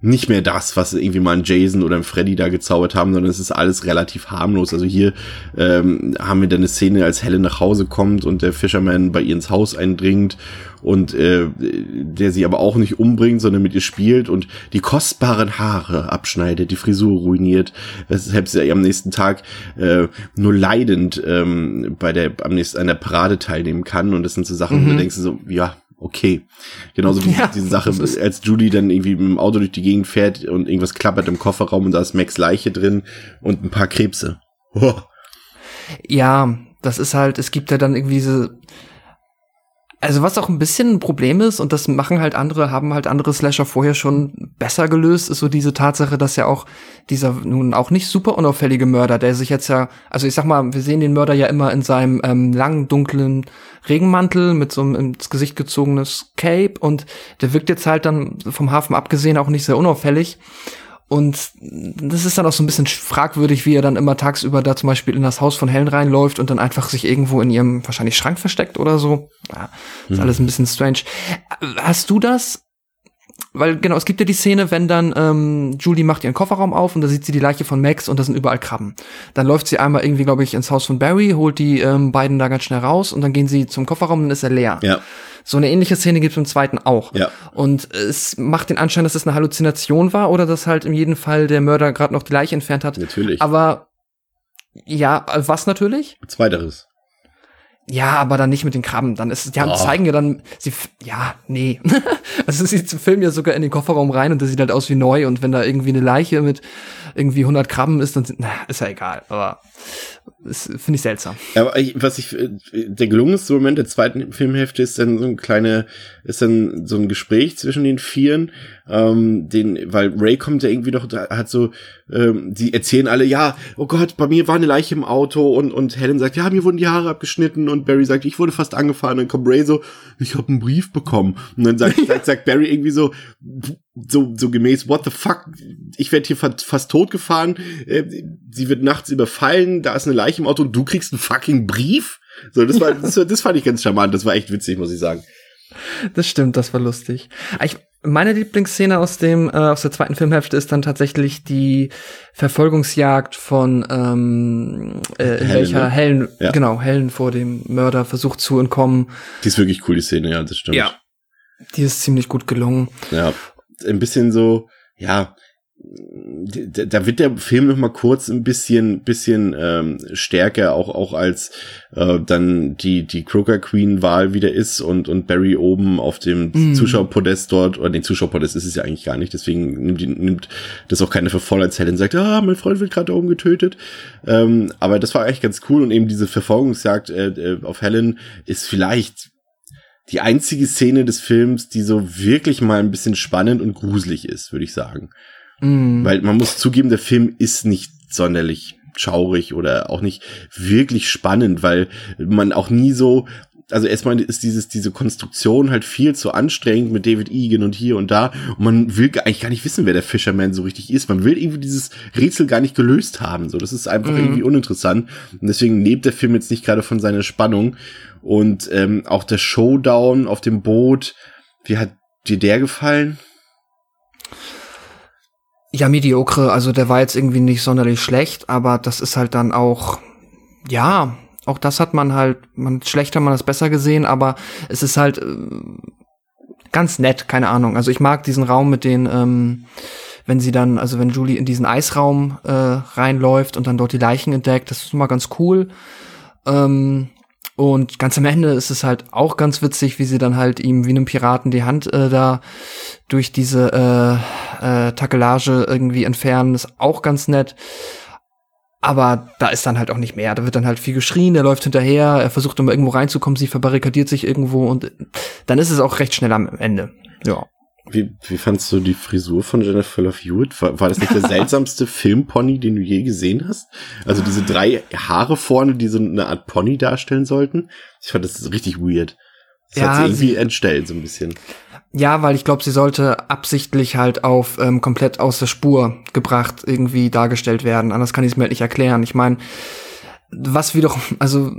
nicht mehr das, was irgendwie mal ein Jason oder ein Freddy da gezaubert haben, sondern es ist alles relativ harmlos. Also hier ähm, haben wir dann eine Szene, als Helen nach Hause kommt und der Fisherman bei ihr ins Haus eindringt und äh, der sie aber auch nicht umbringt, sondern mit ihr spielt und die kostbaren Haare abschneidet, die Frisur ruiniert, weshalb sie am nächsten Tag äh, nur leidend ähm, bei der am nächsten an der Parade teilnehmen kann und das sind so Sachen, wo du denkst so, ja, okay. Genauso wie Ja, diese Sache, als Judy dann irgendwie mit dem Auto durch die Gegend fährt und irgendwas klappert im Kofferraum und da ist Max Leiche drin und ein paar Krebse. Oh. Ja, das ist halt, es gibt ja dann irgendwie diese. Also was auch ein bisschen ein Problem ist, und das machen halt andere, haben halt andere Slasher vorher schon besser gelöst, ist so diese Tatsache, dass ja auch dieser nun auch nicht super unauffällige Mörder, der sich jetzt ja, also ich sag mal, wir sehen den Mörder ja immer in seinem ähm, langen, dunklen Regenmantel mit so einem ins Gesicht gezogenes Cape und der wirkt jetzt halt dann vom Hafen abgesehen auch nicht sehr unauffällig. Und das ist dann auch so ein bisschen fragwürdig, wie er dann immer tagsüber da zum Beispiel in das Haus von Helen reinläuft und dann einfach sich irgendwo in ihrem wahrscheinlich Schrank versteckt oder so. Ja, ist alles ein bisschen strange. Hast du das? Weil genau, es gibt ja die Szene, wenn dann ähm, Julie macht ihren Kofferraum auf und da sieht sie die Leiche von Max und da sind überall Krabben. Dann läuft sie einmal irgendwie, glaube ich, ins Haus von Barry, holt die ähm, beiden da ganz schnell raus und dann gehen sie zum Kofferraum und dann ist er leer. Ja, So eine ähnliche Szene gibt es im zweiten auch. Ja. Und es macht den Anschein, dass es eine Halluzination war oder dass halt in jedem Fall der Mörder gerade noch die Leiche entfernt hat. natürlich. Aber ja, was natürlich? Zweiteres. Ja, aber dann nicht mit den Krabben. Dann ist, die haben, Oh. zeigen ja dann, sie, ja, nee. also sie filmen ja sogar in den Kofferraum rein und das sieht halt aus wie neu und wenn da irgendwie eine Leiche mit irgendwie 100 Krabben ist, dann sind, na, ist ja egal. Aber das finde ich seltsam. Aber ich, was ich, äh, der gelungenste Moment der zweiten Filmhälfte ist dann so ein kleine, ist dann so ein Gespräch zwischen den Vieren, ähm, den, weil Ray kommt ja irgendwie doch, da hat so, ähm, die erzählen alle, ja, oh Gott, bei mir war eine Leiche im Auto und, und Helen sagt, ja, mir wurden die Haare abgeschnitten und Barry sagt, ich wurde fast angefahren und dann kommt Ray so, ich habe einen Brief bekommen und dann sagt, sagt, sagt Barry irgendwie so, so, so gemäß, what the fuck, ich werde hier fa fast totgefahren, äh, sie wird nachts überfallen, da ist eine Leiche im Auto und du kriegst einen fucking Brief? So, das war, das, war, das fand ich ganz charmant, das war echt witzig, muss ich sagen. Das stimmt, das war lustig. Ich, meine Lieblingsszene aus dem äh, aus der zweiten Filmhälfte ist dann tatsächlich die Verfolgungsjagd von ähm, äh, Helen, welcher ne? Helen Ja. genau Helen vor dem Mörder versucht zu entkommen. Die ist wirklich cool, die Szene, ja, das stimmt. Ja. Die ist ziemlich gut gelungen. Ja, ein bisschen so, ja, da wird der Film noch mal kurz ein bisschen bisschen ähm, stärker auch auch als äh, dann die die Croker Queen Wahl wieder ist und und Barry oben auf dem Mm. Zuschauerpodest dort oder den Zuschauerpodest ist es ja eigentlich gar nicht deswegen nimmt, nimmt das auch keine für voll als Helen sagt ah mein Freund wird gerade da oben getötet ähm, aber das war eigentlich ganz cool und eben diese Verfolgungsjagd äh, auf Helen ist vielleicht die einzige Szene des Films, die so wirklich mal ein bisschen spannend und gruselig ist, würde ich sagen. Mm. Weil man muss zugeben, der Film ist nicht sonderlich schaurig oder auch nicht wirklich spannend, weil man auch nie so, also erstmal ist dieses, diese Konstruktion halt viel zu anstrengend mit David Egan und hier und da und man will eigentlich gar nicht wissen, wer der Fisherman so richtig ist. Man will irgendwie dieses Rätsel gar nicht gelöst haben, so. Das ist einfach Mhm. irgendwie uninteressant und deswegen lebt der Film jetzt nicht gerade von seiner Spannung und ähm, auch der Showdown auf dem Boot, wie hat dir der gefallen? Ja, mediocre, also der war jetzt irgendwie nicht sonderlich schlecht, aber das ist halt dann auch, ja, auch das hat man halt, man schlechter man das besser gesehen, aber es ist halt äh, ganz nett, keine Ahnung. Also ich mag diesen Raum mit den, ähm, wenn sie dann, also wenn Julie in diesen Eisraum äh, reinläuft und dann dort die Leichen entdeckt, das ist immer ganz cool. Ähm, und ganz am Ende ist es halt auch ganz witzig, wie sie dann halt ihm wie einem Piraten die Hand äh, da durch diese äh, äh, Takelage irgendwie entfernen. Ist auch ganz nett. Aber da ist dann halt auch nicht mehr. Da wird dann halt viel geschrien, er läuft hinterher, er versucht immer irgendwo reinzukommen, sie verbarrikadiert sich irgendwo und dann ist es auch recht schnell am Ende. Ja. Wie, wie fandst du die Frisur von Jennifer Love Hewitt? War, war das nicht der seltsamste Filmpony, den du je gesehen hast? Also diese drei Haare vorne, die so eine Art Pony darstellen sollten. Ich fand das richtig weird. Das Ja, hat sie irgendwie sie- entstellt, so ein bisschen. Ja, weil ich glaube, sie sollte absichtlich halt auf ähm, komplett aus der Spur gebracht irgendwie dargestellt werden. Anders kann ich es mir halt nicht erklären. Ich meine, was wiederum, also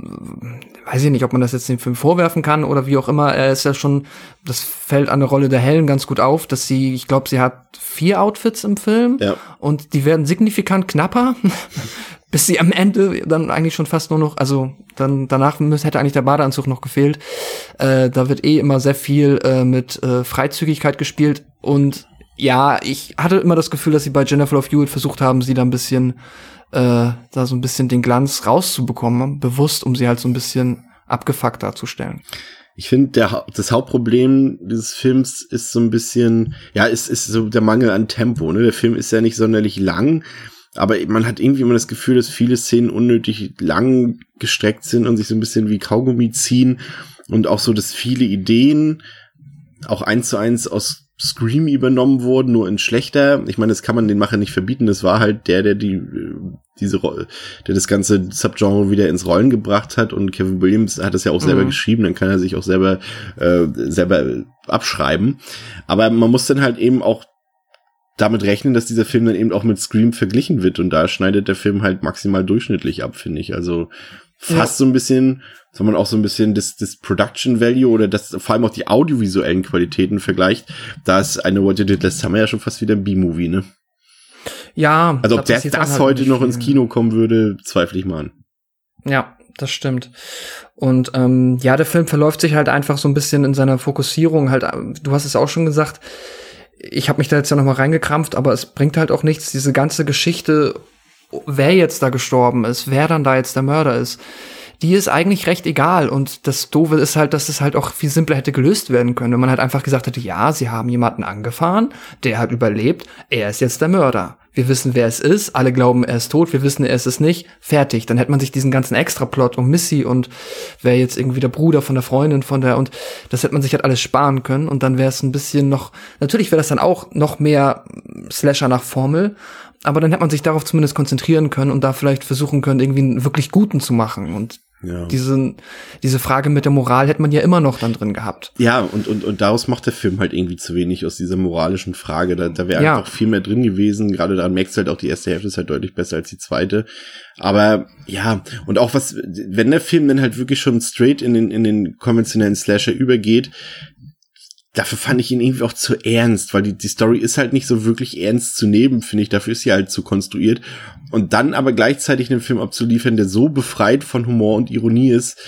weiß ich nicht, ob man das jetzt dem Film vorwerfen kann oder wie auch immer. Er ist ja schon, das fällt an der Rolle der Helen ganz gut auf, dass sie, ich glaube, sie hat vier Outfits im Film Ja. und die werden signifikant knapper, bis sie am Ende dann eigentlich schon fast nur noch, also dann danach hätte eigentlich der Badeanzug noch gefehlt. Äh, da wird eh immer sehr viel äh, mit äh, Freizügigkeit gespielt und ja, ich hatte immer das Gefühl, dass sie bei Jennifer Love Hewitt versucht haben, sie da ein bisschen äh, da so ein bisschen den Glanz rauszubekommen, bewusst, um sie halt so ein bisschen abgefuckt darzustellen. ich finde, das Hauptproblem dieses Films ist so ein bisschen, ja, ist, ist so der Mangel an Tempo. Ne? Der Film ist ja nicht sonderlich lang, aber man hat irgendwie immer das Gefühl, dass viele Szenen unnötig lang gestreckt sind und sich so ein bisschen wie Kaugummi ziehen und auch so, dass viele Ideen auch eins zu eins aus Scream übernommen wurden, nur in schlechter. Ich meine, das kann man den Macher nicht verbieten. Das war halt der, der die diese Rolle, der das ganze Subgenre wieder ins Rollen gebracht hat. Und Kevin Williams hat das ja auch selber mhm. geschrieben. Dann kann er sich auch selber äh, selber abschreiben. Aber man muss dann halt eben auch damit rechnen, dass dieser Film dann eben auch mit Scream verglichen wird. Und da schneidet der Film halt maximal durchschnittlich ab, finde ich. Also fast ja. so ein bisschen sondern auch so ein bisschen das, das Production Value oder das vor allem auch die audiovisuellen Qualitäten vergleicht, da ist eine What You Did Last Summer ja schon fast wieder ein B-Movie, ne? Ja. Also ob das, das halt heute noch ins Kino kommen würde, zweifle ich mal an. Ja, das stimmt. Und ähm, ja, der Film verläuft sich halt einfach so ein bisschen in seiner Fokussierung. Halt, du hast es auch schon gesagt. Ich habe mich da jetzt ja noch mal reingekrampft, aber es bringt halt auch nichts. Diese ganze Geschichte, wer jetzt da gestorben ist, wer dann da jetzt der Mörder ist die ist eigentlich recht egal. Und das Doofe ist halt, dass es halt auch viel simpler hätte gelöst werden können, wenn man halt einfach gesagt hätte, ja, sie haben jemanden angefahren, der hat überlebt, er ist jetzt der Mörder. Wir wissen, wer es ist, alle glauben, er ist tot, wir wissen, er ist es nicht, fertig. Dann hätte man sich diesen ganzen Extraplot um Missy und wer jetzt irgendwie der Bruder von der Freundin von der und das hätte man sich halt alles sparen können und dann wäre es ein bisschen noch, natürlich wäre das dann auch noch mehr Slasher nach Formel, aber dann hätte man sich darauf zumindest konzentrieren können und da vielleicht versuchen können, irgendwie einen wirklich guten zu machen und ja. Diese, diese Frage mit der Moral hätte man ja immer noch dann drin gehabt. Ja, und, und, und daraus macht der Film halt irgendwie zu wenig aus dieser moralischen Frage. Da, da wäre ja. einfach viel mehr drin gewesen. Gerade da merkst du halt auch, die erste Hälfte ist halt deutlich besser als die zweite. Aber ja, und auch was, wenn der Film dann halt wirklich schon straight in den, in den konventionellen Slasher übergeht, dafür fand ich ihn irgendwie auch zu ernst, weil die, die Story ist halt nicht so wirklich ernst zu nehmen, finde ich. Dafür ist sie halt zu konstruiert. Und dann aber gleichzeitig einen Film abzuliefern, der so befreit von Humor und Ironie ist,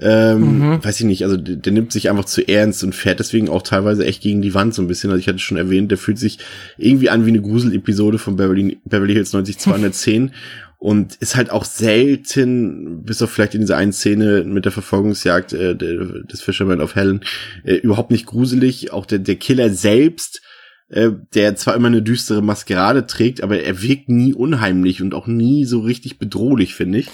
ähm, mhm. weiß ich nicht, also der, der, nimmt sich einfach zu ernst und fährt deswegen auch teilweise echt gegen die Wand so ein bisschen. Also ich hatte schon erwähnt, der fühlt sich irgendwie an wie eine Grusel-Episode von Beverly, Beverly Hills 90210 und ist halt auch selten, bis auf vielleicht in dieser einen Szene mit der Verfolgungsjagd äh, des Fisherman of Helen, äh, überhaupt nicht gruselig. Auch der, der Killer selbst, äh, der zwar immer eine düstere Maskerade trägt, aber er wirkt nie unheimlich und auch nie so richtig bedrohlich, finde ich.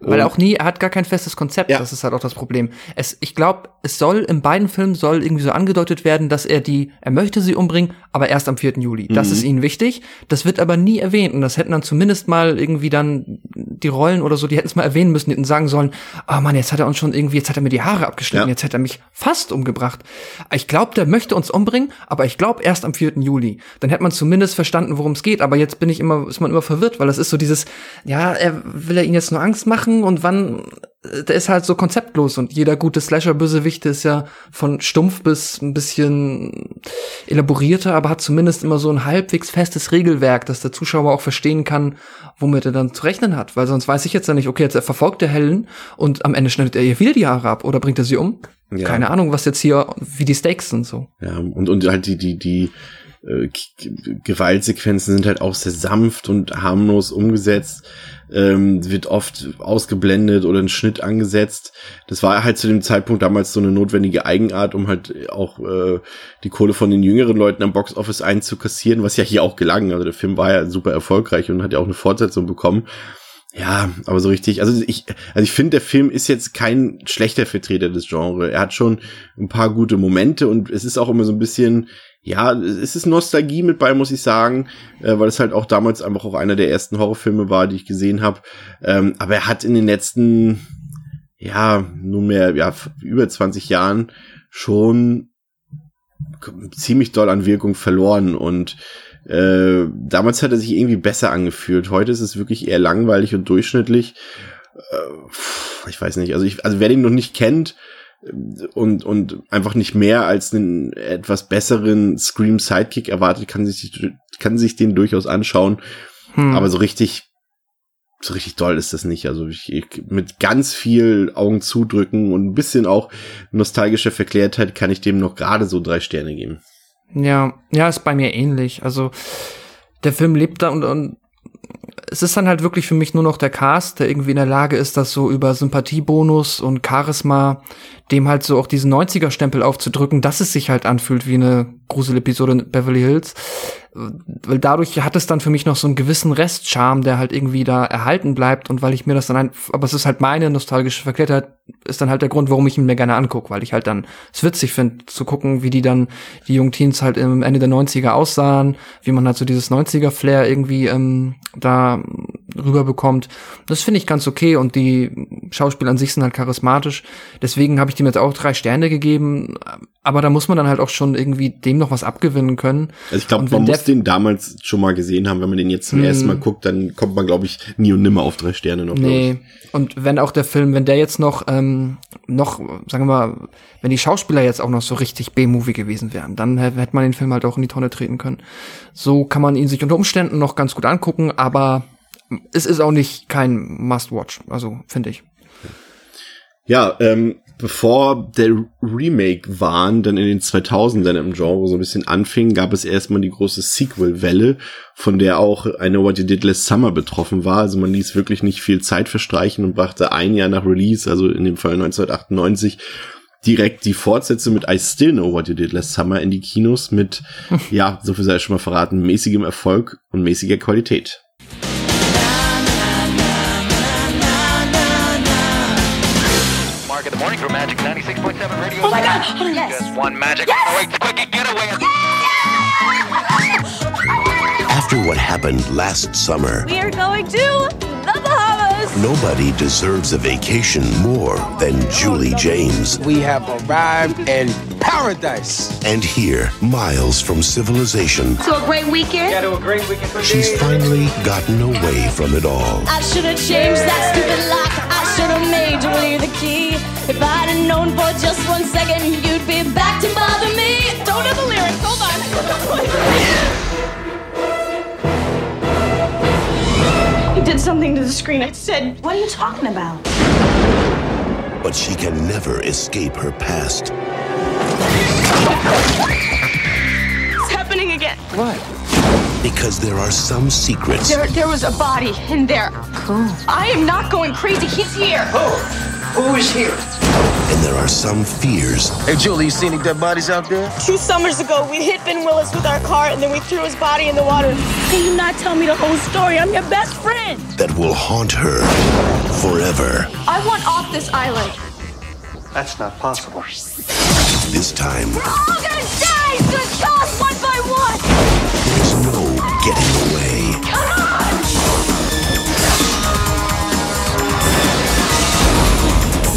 Weil er auch nie, er hat gar kein festes Konzept, ja. das ist halt auch das Problem. Es, ich glaube, es soll in beiden Filmen soll irgendwie so angedeutet werden, dass er die, er möchte sie umbringen, aber erst am 4. Juli. Das mhm. ist ihnen wichtig. Das wird aber nie erwähnt und das hätten dann zumindest mal irgendwie dann die Rollen oder so, die hätten es mal erwähnen müssen, die hätten sagen sollen, oh Mann, jetzt hat er uns schon irgendwie, jetzt hat er mir die Haare abgeschnitten, ja. jetzt hat er mich fast umgebracht. Ich glaube, der möchte uns umbringen, aber ich glaube erst am 4. Juli. Dann hätte man zumindest verstanden, worum es geht, aber jetzt bin ich immer, ist man immer verwirrt, weil das ist so dieses, ja, er will er ihn jetzt nur Angst machen und wann der ist halt so konzeptlos und jeder gute Slasher-Bösewicht ist ja von stumpf bis ein bisschen elaborierter, aber hat zumindest immer so ein halbwegs festes Regelwerk, dass der Zuschauer auch verstehen kann, womit er dann zu rechnen hat. Weil sonst weiß ich jetzt ja nicht, okay, jetzt verfolgt der Helen und am Ende schneidet er ihr wieder die Haare ab oder bringt er sie um. Ja. Keine Ahnung, was jetzt hier, wie die Stakes sind so. Ja, und, und halt die, die, die, äh, Gewaltsequenzen sind halt auch sehr sanft und harmlos umgesetzt ähm, wird oft ausgeblendet oder ein Schnitt angesetzt. Das war halt zu dem Zeitpunkt damals so eine notwendige Eigenart, um halt auch äh, die Kohle von den jüngeren Leuten am Boxoffice einzukassieren, was ja hier auch gelang. Also der Film war ja super erfolgreich und hat ja auch eine Fortsetzung bekommen. Ja, aber so richtig, also ich, also ich finde, der Film ist jetzt kein schlechter Vertreter des Genres. Er hat schon ein paar gute Momente und es ist auch immer so ein bisschen, ja, es ist Nostalgie mit bei, muss ich sagen, äh, weil es halt auch damals einfach auch einer der ersten Horrorfilme war, die ich gesehen habe. Ähm, aber er hat in den letzten, ja, nunmehr, ja, über 20 Jahren schon ziemlich doll an Wirkung verloren und äh, damals hat er sich irgendwie besser angefühlt. Heute ist es wirklich eher langweilig und durchschnittlich. Äh, ich weiß nicht, also ich, also wer den noch nicht kennt, und, und einfach nicht mehr als einen etwas besseren Scream Sidekick erwartet, kann sich, kann sich den durchaus anschauen. Hm. Aber so richtig, so richtig doll ist das nicht. Also ich, ich, mit ganz viel Augen zudrücken und ein bisschen auch nostalgischer Verklärtheit kann ich dem noch gerade so drei Sterne geben. Ja, ja, ist bei mir ähnlich. Also der Film lebt da und, und es ist dann halt wirklich für mich nur noch der Cast, der irgendwie in der Lage ist, das so über Sympathiebonus und Charisma dem halt so auch diesen 90er-Stempel aufzudrücken, dass es sich halt anfühlt wie eine Grusel-Episode in Beverly Hills. Weil dadurch hat es dann für mich noch so einen gewissen Restcharme, der halt irgendwie da erhalten bleibt und weil ich mir das dann, ein, aber es ist halt meine nostalgische Verklärtheit, ist dann halt der Grund, warum ich ihn mir gerne angucke, weil ich halt dann es witzig finde, zu gucken, wie die dann, die jungen Teens halt im Ende der 90er aussahen, wie man halt so dieses 90er-Flair irgendwie ähm, da rüberbekommt. Das finde ich ganz okay und die Schauspieler an sich sind halt charismatisch. Deswegen habe ich dem jetzt auch drei Sterne gegeben. Aber da muss man dann halt auch schon irgendwie dem noch was abgewinnen können. Also ich glaube, man muss den damals schon mal gesehen haben. Wenn man den jetzt zum hm. ersten Mal guckt, dann kommt man, glaube ich, nie und nimmer auf drei Sterne noch. Nee. Und wenn auch der Film, wenn der jetzt noch, ähm, noch, sagen wir mal, wenn die Schauspieler jetzt auch noch so richtig B-Movie gewesen wären, dann hätte man den Film halt auch in die Tonne treten können. So kann man ihn sich unter Umständen noch ganz gut angucken, aber es ist auch nicht kein Must-Watch, also finde ich. Ja, ähm, bevor der Remake waren, dann in den 2000ern im Genre so ein bisschen anfing, gab es erstmal die große Sequel-Welle, von der auch I Know What You Did Last Summer betroffen war. Also man ließ wirklich nicht viel Zeit verstreichen und brachte ein Jahr nach Release, also in dem Fall 1998, direkt die Fortsetzung mit I Still Know What You Did Last Summer in die Kinos mit, ja, so viel sei schon mal verraten, mäßigem Erfolg und mäßiger Qualität. Magic 96.7 radio. Oh my god! Yes. Just one magic. Yes. Oh, wait, quick, get away. After what happened last summer, we are going to the Bahamas. Nobody deserves a vacation more than Julie James. We have arrived in paradise. And here, miles from civilization. To a great weekend. Yeah, to a great weekend. She's finally gotten away from it all. I should have changed that stupid lock. I should have made Julie the key. If I'd have known for just one second, you'd be back to bother me. Don't have the lyrics. Hold on. he did something to the screen. I said, What are you talking about? But she can never escape her past. It's happening again. What? Because there are some secrets. There, there was a body in there. Cool. I am not going crazy. He's here. Who? Who is here? And there are some fears. Hey, Julie, you see any dead bodies out there? Two summers ago, we hit Ben Willis with our car and then we threw his body in the water. Can you not tell me the whole story? I'm your best friend. That will haunt her forever. I want off this island. That's not possible. This time. We're all gonna die! It's gonna kill us one by one! There's no getting away. Come on!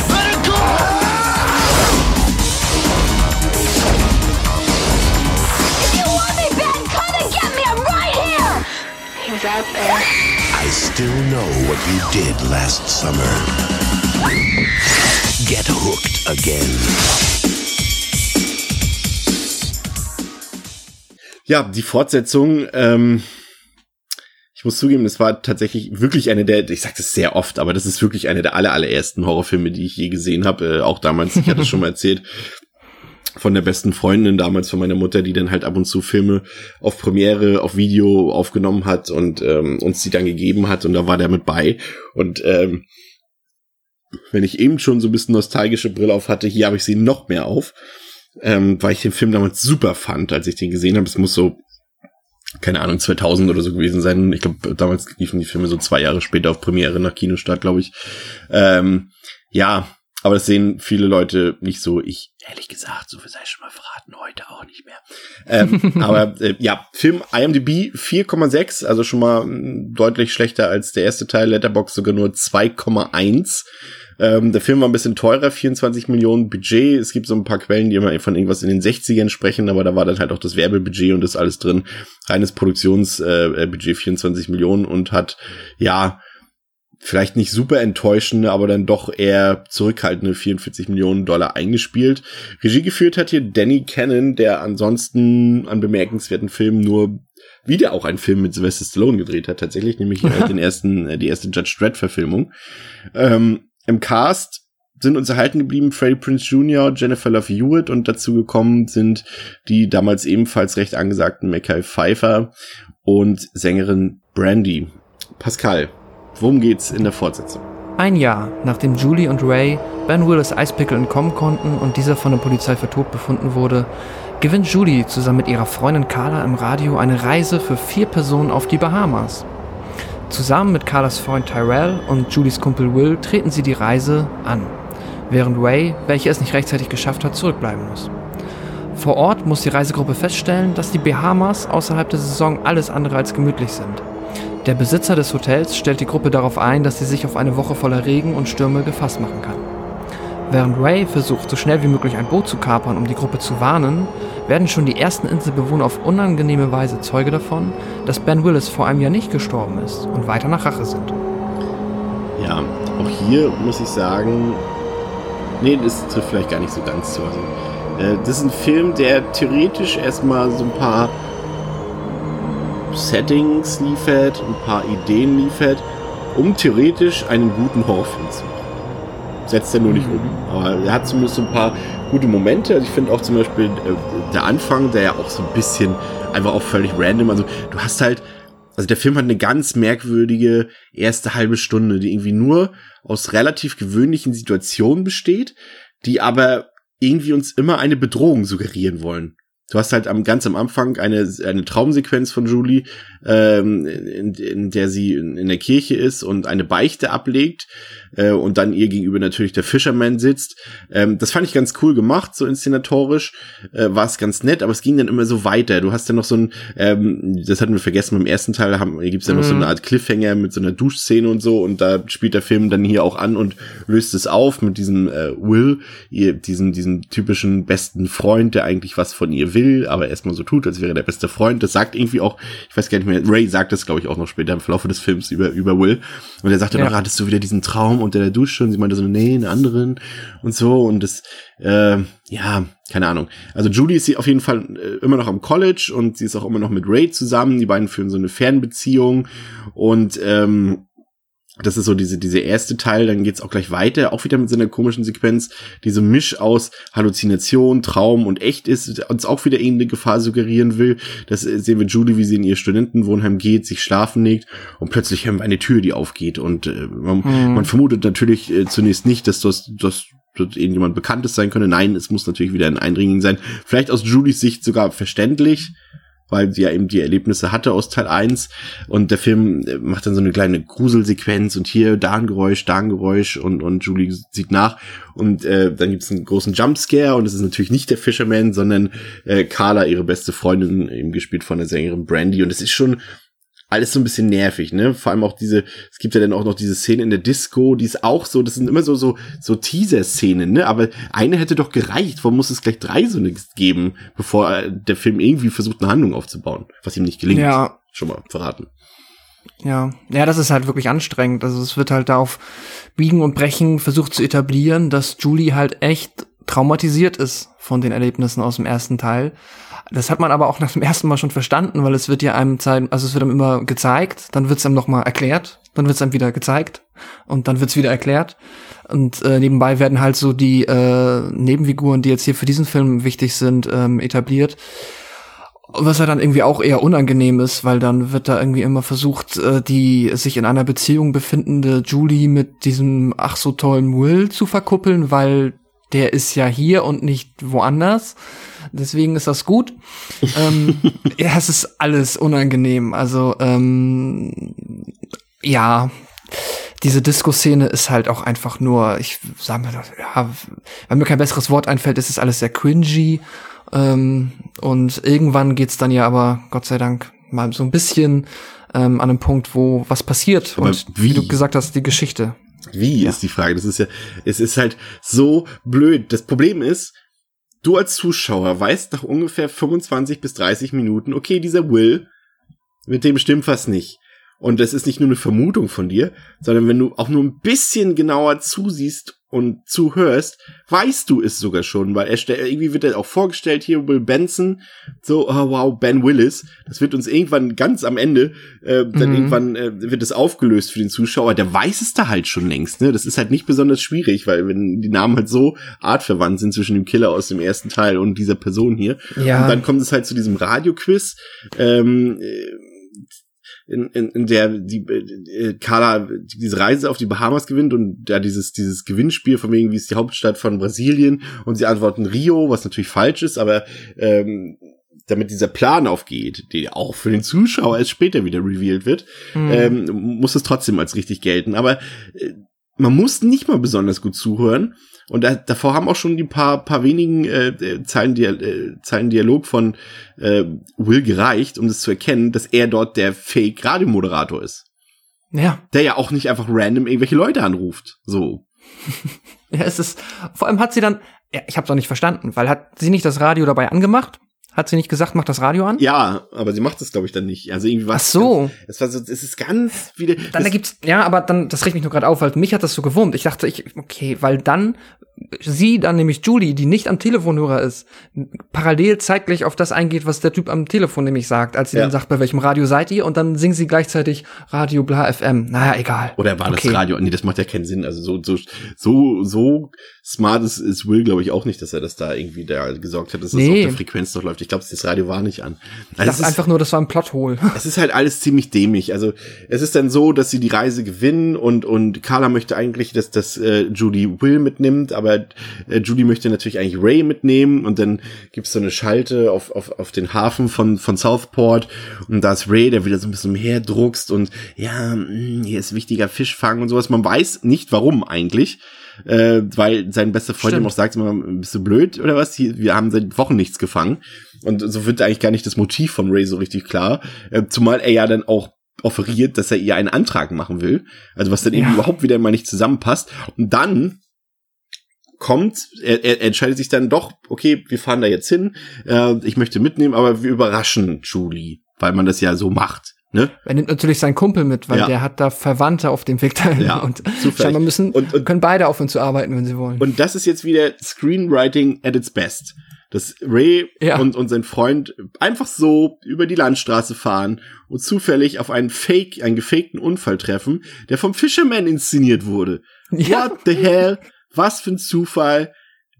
Let it go! If you want me bad, come and get me! I'm right here! He's out there. I still know what you did last summer. Get hooked again. Ja, die Fortsetzung, ähm, ich muss zugeben, das war tatsächlich wirklich eine der, ich sag das sehr oft, aber das ist wirklich eine der aller, allerersten Horrorfilme, die ich je gesehen habe. Äh, auch damals, ich hatte es schon mal erzählt, von der besten Freundin damals von meiner Mutter, die dann halt ab und zu Filme auf Premiere, auf Video aufgenommen hat und ähm, uns die dann gegeben hat und da war der mit bei. Und ähm, wenn ich eben schon so ein bisschen nostalgische Brille auf hatte, hier habe ich sie noch mehr auf, ähm, weil ich den Film damals super fand, als ich den gesehen habe. Es muss so keine Ahnung, 2000 oder so gewesen sein. Ich glaube, damals liefen die Filme so zwei Jahre später auf Premiere nach Kinostart, glaube ich. Ähm, ja, aber das sehen viele Leute nicht so. Ich, ehrlich gesagt, so viel sei schon mal verraten, heute auch nicht mehr. Ähm, aber äh, ja, Film IMDb 4,6, also schon mal hm, deutlich schlechter als der erste Teil. Letterbox sogar nur 2,1. Ähm, der Film war ein bisschen teurer, 24 Millionen Budget. Es gibt so ein paar Quellen, die immer von irgendwas in den 60ern sprechen, aber da war dann halt auch das Werbebudget und das alles drin. Reines Produktionsbudget äh, 24 Millionen und hat, ja, vielleicht nicht super enttäuschende, aber dann doch eher zurückhaltende 44 Millionen Dollar eingespielt. Regie geführt hat hier Danny Cannon, der ansonsten an bemerkenswerten Filmen nur wieder auch einen Film mit Sylvester Stallone gedreht hat, tatsächlich, nämlich den ersten, äh, die erste Judge Dredd Verfilmung. Ähm, Im Cast sind uns erhalten geblieben Freddie Prince Jr., Jennifer Love Hewitt und dazu gekommen sind die damals ebenfalls recht angesagten Mackay Pfeiffer und Sängerin Brandy. Pascal, worum geht's in der Fortsetzung? Ein Jahr nachdem Julie und Ray Ben Willis Eispickel entkommen konnten und dieser von der Polizei für tot befunden wurde, gewinnt Julie zusammen mit ihrer Freundin Carla im Radio eine Reise für vier Personen auf die Bahamas. Zusammen mit Carlas Freund Tyrell und Julies Kumpel Will treten sie die Reise an, während Ray, welcher es nicht rechtzeitig geschafft hat, zurückbleiben muss. Vor Ort muss die Reisegruppe feststellen, dass die Bahamas außerhalb der Saison alles andere als gemütlich sind. Der Besitzer des Hotels stellt die Gruppe darauf ein, dass sie sich auf eine Woche voller Regen und Stürme gefasst machen kann. Während Ray versucht, so schnell wie möglich ein Boot zu kapern, um die Gruppe zu warnen, werden schon die ersten Inselbewohner auf unangenehme Weise Zeuge davon, dass Ben Willis vor einem Jahr nicht gestorben ist und weiter nach Rache sind. Ja, auch hier muss ich sagen, nee, das trifft vielleicht gar nicht so ganz zu. Also, äh, das ist ein Film, der theoretisch erstmal so ein paar Settings liefert, ein paar Ideen liefert, um theoretisch einen guten Horrorfilm zu machen. Setzt er nur nicht um. Aber er hat zumindest so ein paar gute Momente. Also ich finde auch zum Beispiel äh, der Anfang, der ja auch so ein bisschen einfach auch völlig random. Also du hast halt, also der Film hat eine ganz merkwürdige erste halbe Stunde, die irgendwie nur aus relativ gewöhnlichen Situationen besteht, die aber irgendwie uns immer eine Bedrohung suggerieren wollen. Du hast halt am ganz am Anfang eine, eine Traumsequenz von Julie, ähm, in, in der sie in, in der Kirche ist und eine Beichte ablegt äh, und dann ihr gegenüber natürlich der Fisherman sitzt. Ähm, das fand ich ganz cool gemacht, so inszenatorisch äh, war es ganz nett, aber es ging dann immer so weiter. Du hast ja noch so ein, ähm, das hatten wir vergessen beim ersten Teil, haben, gibt's ja noch so Mhm. eine Art Cliffhanger mit so einer Duschszene und so und da spielt der Film dann hier auch an und löst es auf mit diesem äh, Will, ihr, diesen, diesen typischen besten Freund, der eigentlich was von ihr will, aber erstmal so tut, als wäre der beste Freund. Das sagt irgendwie auch, ich weiß gar nicht mehr, Ray sagt das, glaube ich, auch noch später im Verlauf des Films über, über Will. Und er sagte Ja. noch, hattest du wieder diesen Traum unter der Dusche? Und sie meinte so, nee, einen anderen und so. Und das, äh, ja, keine Ahnung. Also Julie ist sie auf jeden Fall äh, immer noch am College und sie ist auch immer noch mit Ray zusammen. Die beiden führen so eine Fernbeziehung und ähm, das ist so diese, diese erste Teil, dann geht's auch gleich weiter, auch wieder mit so einer komischen Sequenz, die so Misch aus Halluzination, Traum und echt ist, uns auch wieder irgendeine Gefahr suggerieren will. Das sehen wir Julie, wie sie in ihr Studentenwohnheim geht, sich schlafen legt und plötzlich haben wir eine Tür, die aufgeht und äh, man, Hm. man vermutet natürlich äh, zunächst nicht, dass das, das dass irgendjemand Bekanntes sein könnte. Nein, es muss natürlich wieder ein Eindringling sein. Vielleicht aus Julies Sicht sogar verständlich, weil sie ja eben die Erlebnisse hatte aus Teil 1 und der Film äh, macht dann so eine kleine Gruselsequenz und hier da ein Geräusch, da ein Geräusch und, und Julie sieht nach. Und äh, dann gibt's einen großen Jumpscare und es ist natürlich nicht der Fisherman, sondern äh, Carla, ihre beste Freundin, eben gespielt von der Sängerin Brandy. Und es ist schon alles so ein bisschen nervig, ne? Vor allem auch diese, es gibt ja dann auch noch diese Szene in der Disco, die ist auch so, das sind immer so, so, so Teaser-Szenen, ne? Aber eine hätte doch gereicht. Warum muss es gleich drei so eine geben, bevor äh, der Film irgendwie versucht, eine Handlung aufzubauen? Was ihm nicht gelingt. Ja. Schon mal verraten. Ja, ja, das ist halt wirklich anstrengend. Also es wird halt da auf Biegen und Brechen versucht zu etablieren, dass Julie halt echt traumatisiert ist von den Erlebnissen aus dem ersten Teil. Das hat man aber auch nach dem ersten Mal schon verstanden, weil es wird ja einem zeigen, also es wird einem immer gezeigt, dann wird es einem nochmal erklärt, dann wird es einem wieder gezeigt und dann wird es wieder erklärt. Und äh, nebenbei werden halt so die äh, Nebenfiguren, die jetzt hier für diesen Film wichtig sind, ähm, etabliert. Was ja dann irgendwie auch eher unangenehm ist, weil dann wird da irgendwie immer versucht, äh, die sich in einer Beziehung befindende Julie mit diesem ach so tollen Will zu verkuppeln, weil der ist ja hier und nicht woanders. Deswegen ist das gut. ähm, ja, es ist alles unangenehm. Also, ähm, ja, diese Disco-Szene ist halt auch einfach nur, ich sag mal, ja, wenn mir kein besseres Wort einfällt, ist es alles sehr cringy. Ähm, und irgendwann geht's dann ja aber, Gott sei Dank, mal so ein bisschen ähm, an einem Punkt, wo was passiert. Aber und wie? wie du gesagt hast, die Geschichte. Wie ist die Frage? Das ist ja, es ist halt so blöd. Das Problem ist, du als Zuschauer weißt nach ungefähr 25 bis 30 Minuten, okay, dieser Will, mit dem stimmt was nicht. Und das ist nicht nur eine Vermutung von dir, sondern wenn du auch nur ein bisschen genauer zusiehst und zuhörst, weißt du es sogar schon, weil er irgendwie wird er auch vorgestellt hier Will Benson, so oh, wow Ben Willis, das wird uns irgendwann ganz am Ende, äh, dann Mhm. irgendwann äh, wird es aufgelöst für den Zuschauer, der weiß es da halt schon längst, ne? Das ist halt nicht besonders schwierig, weil wenn die Namen halt so artverwandt sind zwischen dem Killer aus dem ersten Teil und dieser Person hier, Ja. und dann kommt es halt zu diesem Radioquiz, ähm, äh, in, in, in der die äh, Carla diese Reise auf die Bahamas gewinnt und da dieses dieses Gewinnspiel von wegen wie ist die Hauptstadt von Brasilien und sie antworten Rio, was natürlich falsch ist, aber ähm, damit dieser Plan aufgeht, der auch für den Zuschauer erst später wieder revealed wird, Mhm. ähm, muss es trotzdem als richtig gelten. Aber äh, man muss nicht mal besonders gut zuhören. Und da, davor haben auch schon die paar, paar wenigen äh, Zeilen, Dia äh, Zeilen Dialog von äh, Will gereicht, um das zu erkennen, dass er dort der Fake-Radiomoderator ist. Ja. Der ja auch nicht einfach random irgendwelche Leute anruft. So. Ja, es ist, vor allem hat sie dann, ja, ich hab's auch nicht verstanden, weil hat sie nicht das Radio dabei angemacht? Hat sie nicht gesagt, mach das Radio an? Ja, aber sie macht das, glaube ich, dann nicht. Also irgendwie was. Ach so. Es war so, es ist ganz wieder. Dann das- ergibt's, ja, aber dann, das regt mich nur gerade auf, weil mich hat das so gewurmt. Ich dachte, ich, okay, weil dann sie, dann nämlich Julie, die nicht am Telefonhörer ist, parallel zeitgleich auf das eingeht, was der Typ am Telefon nämlich sagt, als sie Ja. dann sagt, bei welchem Radio seid ihr? Und dann singen sie gleichzeitig Radio bla FM. Naja, egal. Oder war Okay. das Radio? Nee, das macht ja keinen Sinn. Also so, so, so, so smart ist, ist Will, glaube ich, auch nicht, dass er das da irgendwie da gesorgt hat, dass das Nee. auf der Frequenz noch läuft. Ich glaube, das Radio war nicht an. Ich Also dachte ist- einfach nur, das war ein Plothole. es ist halt alles ziemlich dämlich. Also es ist dann so, dass sie die Reise gewinnen und und Carla möchte eigentlich, dass das äh, Judy Will mitnimmt, aber äh, Judy möchte natürlich eigentlich Ray mitnehmen und dann gibt's so eine Schalte auf, auf, auf den Hafen von von Southport und da ist Ray, der wieder so ein bisschen mehr druckst und ja, mh, hier ist wichtiger Fischfang und sowas. Man weiß nicht warum eigentlich. Äh, weil sein bester Freund Stimmt. ihm auch sagt, immer, bist du blöd oder was? Hier, wir haben seit Wochen nichts gefangen. Und so wird eigentlich gar nicht das Motiv von Ray so richtig klar. Äh, zumal er ja dann auch offeriert, dass er ihr einen Antrag machen will. Also was dann eben Ja. überhaupt wieder mal nicht zusammenpasst. Und dann kommt, er, er entscheidet sich dann doch, okay, wir fahren da jetzt hin, äh, ich möchte mitnehmen, aber wir überraschen Julie, weil man das ja so macht. Ne? Er nimmt natürlich seinen Kumpel mit, weil Ja. der hat da Verwandte auf dem Weg dahin Ja, und zufällig. scheinbar müssen Und- und- können beide aufhören zu arbeiten, wenn sie wollen. Und das ist jetzt wieder Screenwriting at its best. Dass Ray Ja. und, und sein Freund einfach so über die Landstraße fahren und zufällig auf einen Fake, einen gefakten Unfall treffen, der vom Fisherman inszeniert wurde. Ja. What the hell? Was für ein Zufall.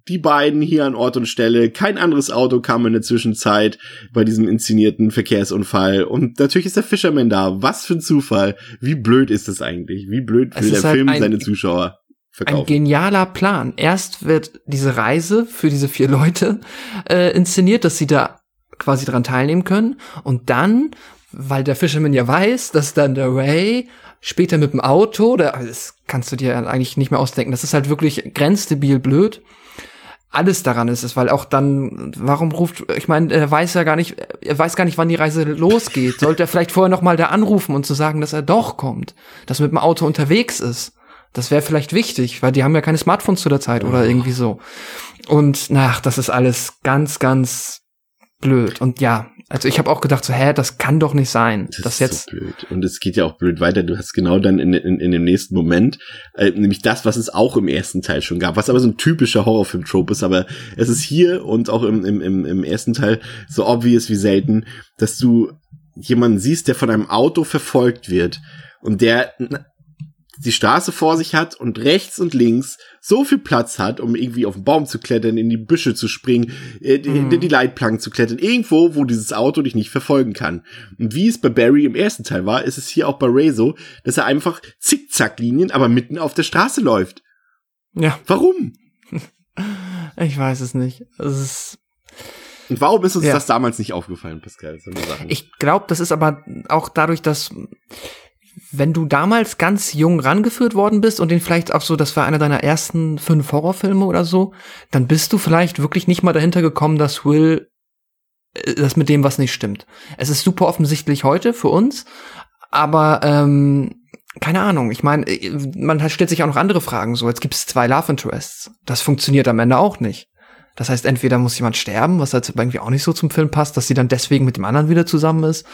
Die beiden hier an Ort und Stelle. Kein anderes Auto kam in der Zwischenzeit bei diesem inszenierten Verkehrsunfall. Und natürlich ist der Fisherman da. Was für ein Zufall. Wie blöd ist das eigentlich? Wie blöd will der halt Film ein- seine Zuschauer Ein verkaufen? genialer Plan. Erst wird diese Reise für diese vier Leute äh, inszeniert, dass sie da quasi dran teilnehmen können. Und dann, weil der Fisherman ja weiß, dass dann der Ray später mit dem Auto, da, das kannst du dir eigentlich nicht mehr ausdenken. Das ist halt wirklich grenzdebil blöd. Alles daran ist es, weil auch dann, warum ruft, ich meine, er weiß ja gar nicht, er weiß gar nicht, wann die Reise losgeht. Sollte er vielleicht vorher noch mal da anrufen und zu sagen, dass er doch kommt, dass er mit dem Auto unterwegs ist. Das wäre vielleicht wichtig, weil die haben ja keine Smartphones zu der Zeit oder irgendwie so. Und nach, das ist alles ganz, ganz blöd. Und ja, also ich habe auch gedacht so, hä, das kann doch nicht sein. Das, ist jetzt so blöd. Und es geht ja auch blöd weiter. Du hast genau dann in, in, in dem nächsten Moment, äh, nämlich das, was es auch im ersten Teil schon gab, was aber so ein typischer Horrorfilm-Trope ist, aber es ist hier und auch im, im, im, im ersten Teil so obvious wie selten, dass du jemanden siehst, der von einem Auto verfolgt wird und der die Straße vor sich hat und rechts und links so viel Platz hat, um irgendwie auf den Baum zu klettern, in die Büsche zu springen, äh, die, Mhm. in die Leitplanken zu klettern, irgendwo, wo dieses Auto dich nicht verfolgen kann. Und wie es bei Barry im ersten Teil war, ist es hier auch bei Ray so, dass er einfach Zickzacklinien, aber mitten auf der Straße läuft. ja, Warum? ich weiß es nicht. Es ist Und warum ist uns Ja. das damals nicht aufgefallen, Pascal? So eine Sache. Ich glaube, das ist aber auch dadurch, dass wenn du damals ganz jung rangeführt worden bist und den vielleicht auch so, das war einer deiner ersten fünf Horrorfilme oder so, dann bist du vielleicht wirklich nicht mal dahinter gekommen, dass Will äh, das mit dem was nicht stimmt. Es ist super offensichtlich heute für uns, aber ähm, keine Ahnung. Ich meine, äh, man stellt sich auch noch andere Fragen. So, jetzt gibt es zwei Love Interests. Das funktioniert am Ende auch nicht. Das heißt, entweder muss jemand sterben, was halt irgendwie auch nicht so zum Film passt, dass sie dann deswegen mit dem anderen wieder zusammen ist.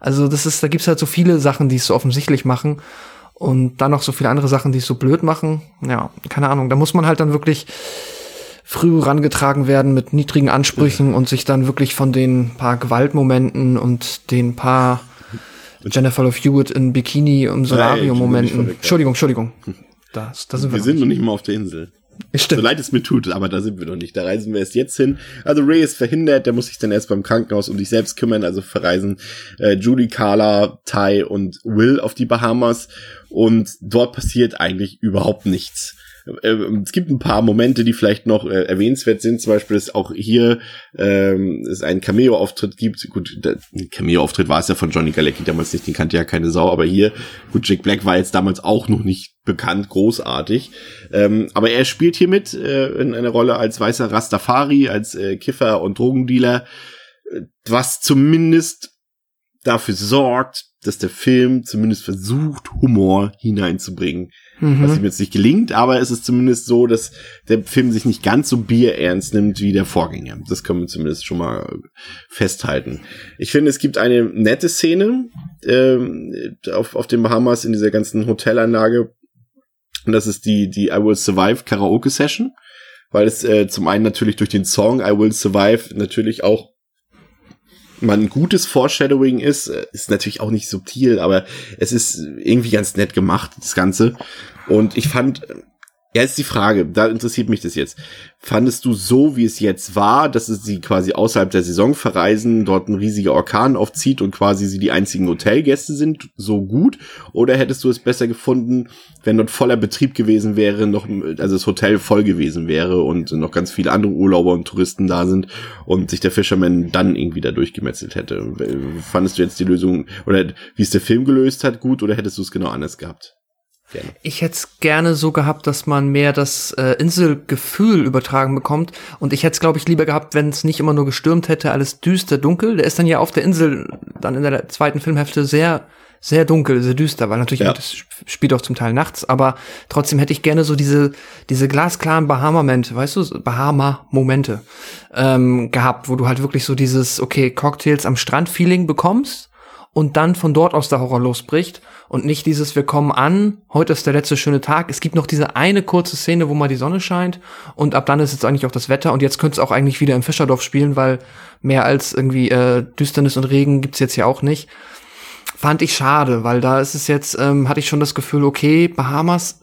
Also das ist, da gibt's halt so viele Sachen, die es so offensichtlich machen und dann noch so viele andere Sachen, die es so blöd machen. Ja, keine Ahnung. Da muss man halt dann wirklich früh rangetragen werden mit niedrigen Ansprüchen und sich dann wirklich von den paar Gewaltmomenten und den paar Jennifer Love Hewitt in Bikini im nicht Solarium-Momenten. Entschuldigung, Entschuldigung. Das, da sind wir, wir sind nicht. noch nicht mal auf der Insel. So leid es mir tut, aber da sind wir noch nicht. Da reisen wir erst jetzt hin. Also Ray ist verhindert, der muss sich dann erst beim Krankenhaus um sich selbst kümmern. Also verreisen äh, Julie, Carla, Ty und Will auf die Bahamas. Und dort passiert eigentlich überhaupt nichts. Äh, es gibt ein paar Momente, die vielleicht noch äh, erwähnenswert sind. Zum Beispiel, dass auch hier ähm, es einen Cameo-Auftritt gibt. Gut, Cameo-Auftritt war es ja von Johnny Galecki damals nicht, den kannte ja keine Sau. Aber hier, gut, Jack Black war jetzt damals auch noch nicht bekannt, großartig. Ähm, aber er spielt hier mit äh, in einer Rolle als weißer Rastafari, als äh, Kiffer und Drogendealer, äh, was zumindest dafür sorgt, dass der Film zumindest versucht, Humor hineinzubringen. Mhm. Was ihm jetzt nicht gelingt, aber es ist zumindest so, dass der Film sich nicht ganz so bierernst nimmt wie der Vorgänger. Das können wir zumindest schon mal festhalten. Ich finde, es gibt eine nette Szene ähm, auf, auf den Bahamas in dieser ganzen Hotelanlage. Und das ist die, die I Will Survive Karaoke Session. Weil es äh, zum einen natürlich durch den Song I Will Survive natürlich auch man gutes Foreshadowing ist, äh, ist natürlich auch nicht subtil, aber es ist irgendwie ganz nett gemacht, das Ganze. Und ich fand, ja, ist die Frage, da interessiert mich das jetzt. Fandest du so, wie es jetzt war, dass es sie quasi außerhalb der Saison verreisen, dort ein riesiger Orkan aufzieht und quasi sie die einzigen Hotelgäste sind, so gut? Oder hättest du es besser gefunden, wenn dort voller Betrieb gewesen wäre, noch, also das Hotel voll gewesen wäre und noch ganz viele andere Urlauber und Touristen da sind und sich der Fisherman dann irgendwie da durchgemetzelt hätte? Fandest du jetzt die Lösung, oder wie es der Film gelöst hat, gut, oder hättest du es genau anders gehabt? Gerne. Ich hätte es gerne so gehabt, dass man mehr das äh, Inselgefühl übertragen bekommt. Und ich hätte es, glaube ich, lieber gehabt, wenn es nicht immer nur gestürmt hätte, alles düster, dunkel. Der ist dann ja auf der Insel dann in der zweiten Filmhälfte sehr, sehr dunkel, sehr düster, weil natürlich ja. das spielt auch zum Teil nachts, aber trotzdem hätte ich gerne so diese, diese glasklaren Bahama-Momente, weißt du, Bahama-Momente ähm, gehabt, wo du halt wirklich so dieses, okay, Cocktails am Strand-Feeling bekommst und dann von dort aus der Horror losbricht und nicht dieses, wir kommen an, heute ist der letzte schöne Tag. Es gibt noch diese eine kurze Szene, wo mal die Sonne scheint und ab dann ist jetzt eigentlich auch das Wetter und jetzt könnte es auch eigentlich wieder im Fischerdorf spielen, weil mehr als irgendwie äh, Düsternis und Regen gibt's jetzt ja auch nicht. Fand ich schade, weil da ist es jetzt, ähm, hatte ich schon das Gefühl, okay, Bahamas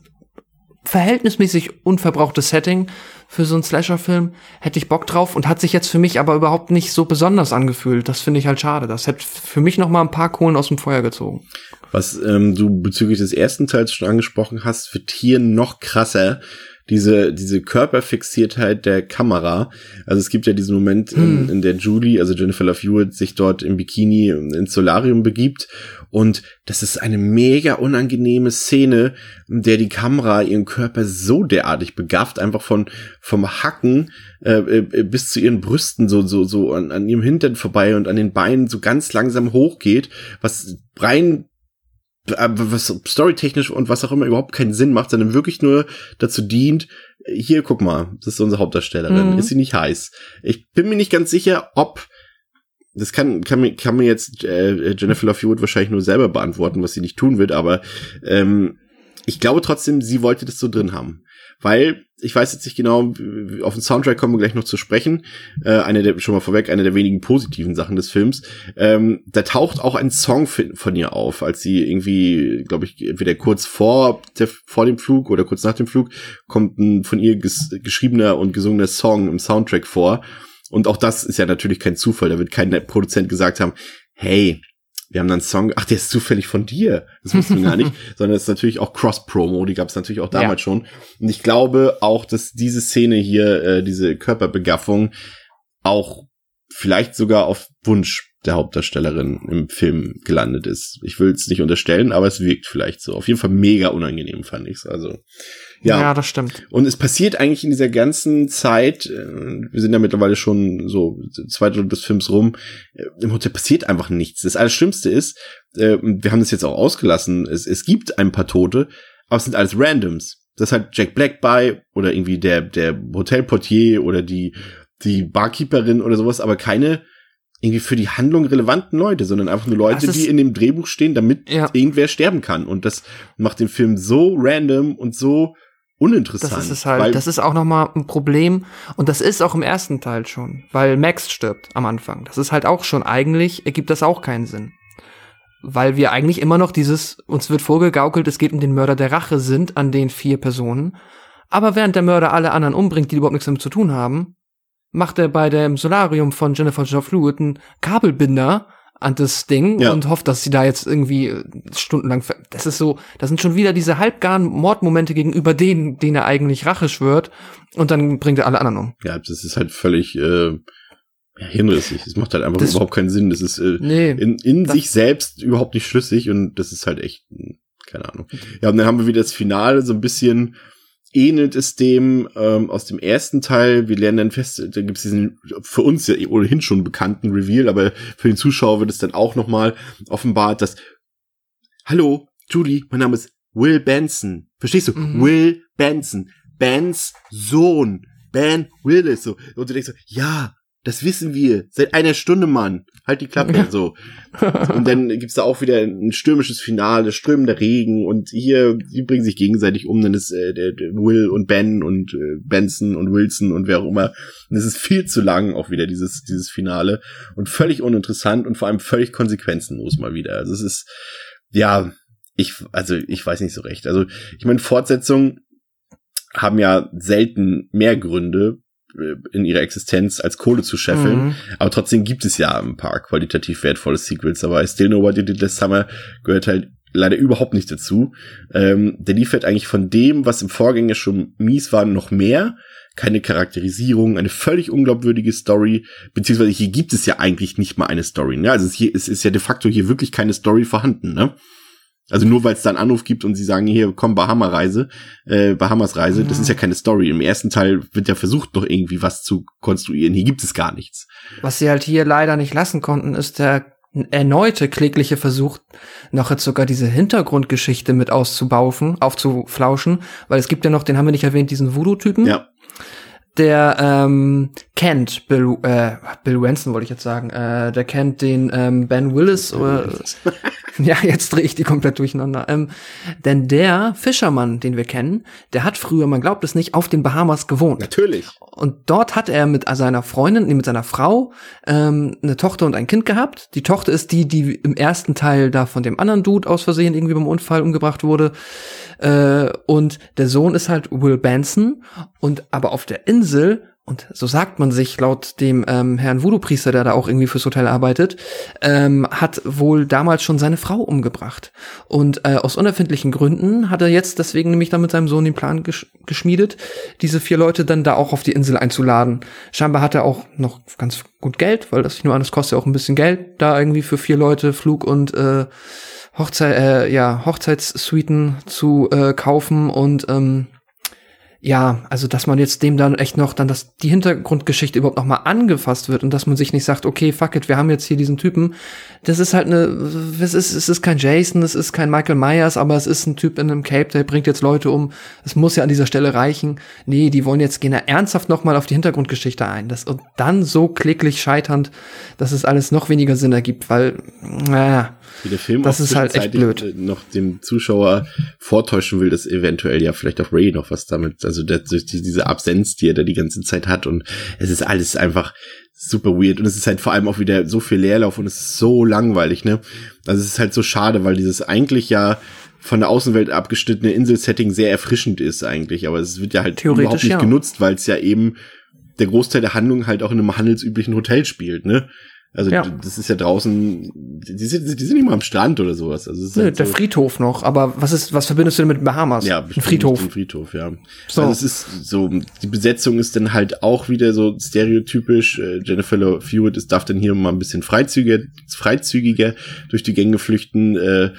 verhältnismäßig unverbrauchtes Setting für so einen Slasher-Film. Hätte ich Bock drauf und hat sich jetzt für mich aber überhaupt nicht so besonders angefühlt. Das finde ich halt schade. Das hätte für mich noch mal ein paar Kohlen aus dem Feuer gezogen. Was ähm, du bezüglich des ersten Teils schon angesprochen hast, wird hier noch krasser diese, diese Körperfixiertheit der Kamera. Also es gibt ja diesen Moment, hm. in, in, der Julie, also Jennifer Love Hewitt, sich dort im Bikini ins Solarium begibt. Und das ist eine mega unangenehme Szene, in der die Kamera ihren Körper so derartig begafft, einfach von, vom Hacken äh, äh, bis zu ihren Brüsten so, so, so an, an ihrem Hintern vorbei und an den Beinen so ganz langsam hochgeht, was rein was storytechnisch und was auch immer überhaupt keinen Sinn macht, sondern wirklich nur dazu dient, hier, guck mal, das ist unsere Hauptdarstellerin, mhm. ist sie nicht heiß? Ich bin mir nicht ganz sicher, ob das kann, kann, mir, kann mir jetzt äh, Jennifer Love Hewitt wahrscheinlich nur selber beantworten, was sie nicht tun wird, aber ähm, ich glaube trotzdem, sie wollte das so drin haben. Weil, ich weiß jetzt nicht genau, auf den Soundtrack kommen wir gleich noch zu sprechen. Äh, eine der, schon mal vorweg, eine der wenigen positiven Sachen des Films. Ähm, da taucht auch ein Song von ihr auf, als sie irgendwie, glaube ich, entweder kurz vor, der, vor dem Flug oder kurz nach dem Flug, kommt ein von ihr ges geschriebener und gesungener Song im Soundtrack vor. Und auch das ist ja natürlich kein Zufall. Da wird kein Produzent gesagt haben, hey, wir haben dann einen Song, ach, der ist zufällig von dir. Das wussten wir gar nicht. Sondern es ist natürlich auch Cross-Promo, die gab es natürlich auch damals ja. schon. Und ich glaube auch, dass diese Szene hier, äh, diese Körperbegaffung, auch vielleicht sogar auf Wunsch der Hauptdarstellerin im Film gelandet ist. Ich will es nicht unterstellen, aber es wirkt vielleicht so. Auf jeden Fall mega unangenehm, fand ich's. Also ja. ja, das stimmt. Und es passiert eigentlich in dieser ganzen Zeit, äh, wir sind ja mittlerweile schon so zwei Drittel des Films rum, äh, im Hotel passiert einfach nichts. Das Allerschlimmste ist, äh, wir haben das jetzt auch ausgelassen, es, es gibt ein paar Tote, aber es sind alles Randoms. Das hat Jack Black bei oder irgendwie der, der Hotelportier oder die, die Barkeeperin oder sowas, aber keine irgendwie für die Handlung relevanten Leute, sondern einfach nur Leute, die in dem Drehbuch stehen, damit ja. irgendwer sterben kann. Und das macht den Film so random und so uninteressant. Das ist es halt. Das ist auch noch mal ein Problem und das ist auch im ersten Teil schon, weil Max stirbt am Anfang. Das ist halt auch schon eigentlich ergibt das auch keinen Sinn. Weil wir eigentlich immer noch dieses uns wird vorgegaukelt, es geht um den Mörder der Rache sind an den vier Personen, Aber während der Mörder alle anderen umbringt, die überhaupt nichts damit zu tun haben, macht er bei dem Solarium von Jennifer Jo Fluid einen Kabelbinder an das Ding Ja. und hofft, dass sie da jetzt irgendwie äh, stundenlang. Das ist so, das sind schon wieder diese halbgaren Mordmomente gegenüber denen, denen er eigentlich Rache schwört. Und dann bringt er alle anderen um. Ja, das ist halt völlig äh, ja, hinrissig. Das macht halt einfach Das- überhaupt keinen Sinn. Das ist äh, Nee, in, in sich selbst überhaupt nicht schlüssig und das ist halt echt, hm, keine Ahnung. Ja, und dann haben wir wieder das Finale, so ein bisschen ähnelt es dem ähm, aus dem ersten Teil. Wir lernen dann fest, da gibt es diesen für uns ja ohnehin schon bekannten Reveal, aber für den Zuschauer wird es dann auch nochmal offenbart, dass Hallo, Julie, mein Name ist Will Benson. Verstehst du? Mhm. Will Benson. Bens Sohn. Ben Willis. So. Und du denkst so, ja, das wissen wir. Seit einer Stunde, Mann. Halt die Klappe. So. Und dann gibt's da auch wieder ein stürmisches Finale, strömender Regen und hier, die bringen sich gegenseitig um, dann ist äh, der, der Will und Ben und äh, Benson und Wilson und wer auch immer. Und es ist viel zu lang auch wieder, dieses, dieses Finale. Und völlig uninteressant und vor allem völlig konsequenzenlos mal wieder. Also es ist, ja, ich, also ich weiß nicht so recht. Also ich meine, Fortsetzungen haben ja selten mehr Gründe in ihrer Existenz als Kohle zu scheffeln. Mhm. Aber trotzdem gibt es ja ein paar qualitativ wertvolle Sequels. Aber I Still You Did Last Summer gehört halt leider überhaupt nicht dazu. Ähm, der liefert eigentlich von dem, was im Vorgänger schon mies war, noch mehr. Keine Charakterisierung, eine völlig unglaubwürdige Story, beziehungsweise hier gibt es ja eigentlich nicht mal eine Story. Ne? Also es, hier, es ist ja de facto hier wirklich keine Story vorhanden. Ne? Also nur weil es da einen Anruf gibt und sie sagen, hier, komm, Bahama-Reise, äh, Bahamas-Reise, das ist ja keine Story. Im ersten Teil wird ja versucht, noch irgendwie was zu konstruieren. Hier gibt es gar nichts. Was sie halt hier leider nicht lassen konnten, ist der erneute klägliche Versuch, noch jetzt sogar diese Hintergrundgeschichte mit auszubaufen, aufzuflauschen, weil es gibt ja noch, den haben wir nicht erwähnt, diesen Voodoo-Typen. Ja. Der ähm, kennt Bill, äh, Bill Wenson wollte ich jetzt sagen, äh, der kennt den ähm, Ben Willis oder ja, jetzt drehe ich die komplett durcheinander. Ähm, denn der Fischermann, den wir kennen, der hat früher, man glaubt es nicht, auf den Bahamas gewohnt. Natürlich. Und dort hat er mit seiner Freundin, nee, mit seiner Frau, ähm, eine Tochter und ein Kind gehabt. Die Tochter ist die, die im ersten Teil da von dem anderen Dude aus Versehen irgendwie beim Unfall umgebracht wurde. Äh, und der Sohn ist halt Will Benson. Und aber auf der Insel, und so sagt man sich laut dem ähm, Herrn Voodoo-Priester, der da auch irgendwie fürs Hotel arbeitet, ähm, hat wohl damals schon seine Frau umgebracht. Und äh, aus unerfindlichen Gründen hat er jetzt deswegen nämlich dann mit seinem Sohn den Plan gesch geschmiedet, diese vier Leute dann da auch auf die Insel einzuladen. Scheinbar hat er auch noch ganz gut Geld, weil das ich nur an, das kostet ja auch ein bisschen Geld, da irgendwie für vier Leute Flug und äh, Hochzeit, äh, ja, Hochzeitssuiten zu äh, kaufen und ähm, ja, also dass man jetzt dem dann echt noch dann dass die Hintergrundgeschichte überhaupt noch mal angefasst wird und dass man sich nicht sagt, okay, fuck it, wir haben jetzt hier diesen Typen. Das ist halt eine, es ist, es ist kein Jason, es ist kein Michael Myers, aber es ist ein Typ in einem Cape, der bringt jetzt Leute um. Es muss ja an dieser Stelle reichen. Nee, die wollen jetzt gehen ernsthaft noch mal auf die Hintergrundgeschichte ein. Das, und dann so kläglich scheiternd, dass es alles noch weniger Sinn ergibt, weil, naja, Wie der Film Das ist halt echt äh, noch dem Zuschauer vortäuschen will, dass eventuell ja vielleicht auch Ray noch was damit, also der, durch die, diese Absenz, die er da die ganze Zeit hat und es ist alles einfach super weird und es ist halt vor allem auch wieder so viel Leerlauf und es ist so langweilig, ne? Also es ist halt so schade, weil dieses eigentlich ja von der Außenwelt abgeschnittene Inselsetting sehr erfrischend ist eigentlich, aber es wird ja halt überhaupt nicht ja. genutzt, weil es ja eben der Großteil der Handlung halt auch in einem handelsüblichen Hotel spielt, ne? Also Ja. das ist ja draußen, die sind, die sind nicht mal am Strand oder sowas. Also Nö, halt der so, Friedhof noch, aber was ist, was verbindest du denn mit Bahamas? ja, ein Friedhof. Den Friedhof, ja. So. Also es ist so, die Besetzung ist dann halt auch wieder so stereotypisch. Äh, Jennifer Love Hewitt ist, darf dann hier mal ein bisschen freizügiger, freizügiger durch die Gänge flüchten. Äh,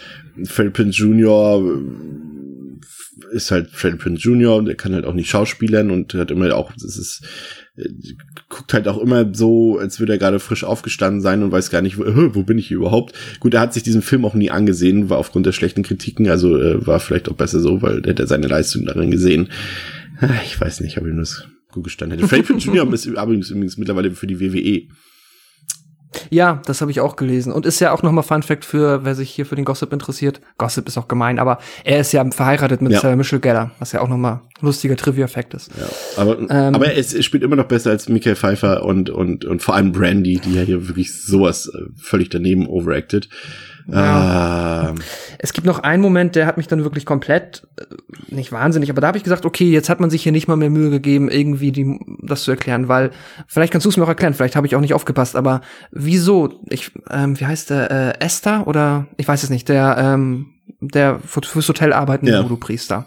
Prinze Jr. ist halt Freddie Prinze Jr. und er kann halt auch nicht schauspielern und hat immer auch, das ist, äh, guckt halt auch immer so, als würde er gerade frisch aufgestanden sein und weiß gar nicht, wo, äh, wo bin ich hier überhaupt. Gut, er hat sich diesen Film auch nie angesehen, war aufgrund der schlechten Kritiken, also äh, war vielleicht auch besser so, weil er hätte seine Leistung darin gesehen. Ah, Ich weiß nicht, ob ihm das gut gestanden hätte. Freddie Prinze Jr. ist übrigens mittlerweile für die WWE. Ja, das habe ich auch gelesen. Und ist ja auch nochmal Fun Fact für, wer sich hier für den Gossip interessiert. Gossip ist auch gemein, aber er ist ja verheiratet mit Ja. Sarah Michelle Gellar, was ja auch nochmal lustiger Trivia-Fact ist. Ja, aber, Ähm, aber es, es spielt immer noch besser als Michael Pfeiffer und, und, und vor allem Brandy, die ja hier wirklich sowas äh, völlig daneben overacted. Ah, Es gibt noch einen Moment, der hat mich dann wirklich komplett, äh, nicht wahnsinnig, aber da habe ich gesagt, okay, jetzt hat man sich hier nicht mal mehr Mühe gegeben, irgendwie die, das zu erklären, weil, vielleicht kannst du es mir auch erklären, vielleicht habe ich auch nicht aufgepasst, aber wieso, ich, ähm, wie heißt der, äh, Esther oder, ich weiß es nicht, der, ähm, der für- fürs Hotel arbeitende Ja. Voodoo-Priester.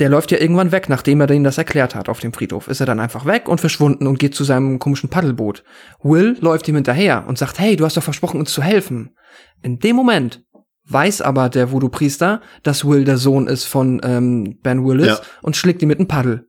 Der läuft ja irgendwann weg, nachdem er denen das erklärt hat auf dem Friedhof. Ist er dann einfach weg und verschwunden und geht zu seinem komischen Paddelboot. Will läuft ihm hinterher und sagt, hey, du hast doch versprochen, uns zu helfen. In dem Moment weiß aber der Voodoo-Priester, dass Will der Sohn ist von ähm, Ben Willis Ja. und schlägt ihn mit einem Paddel.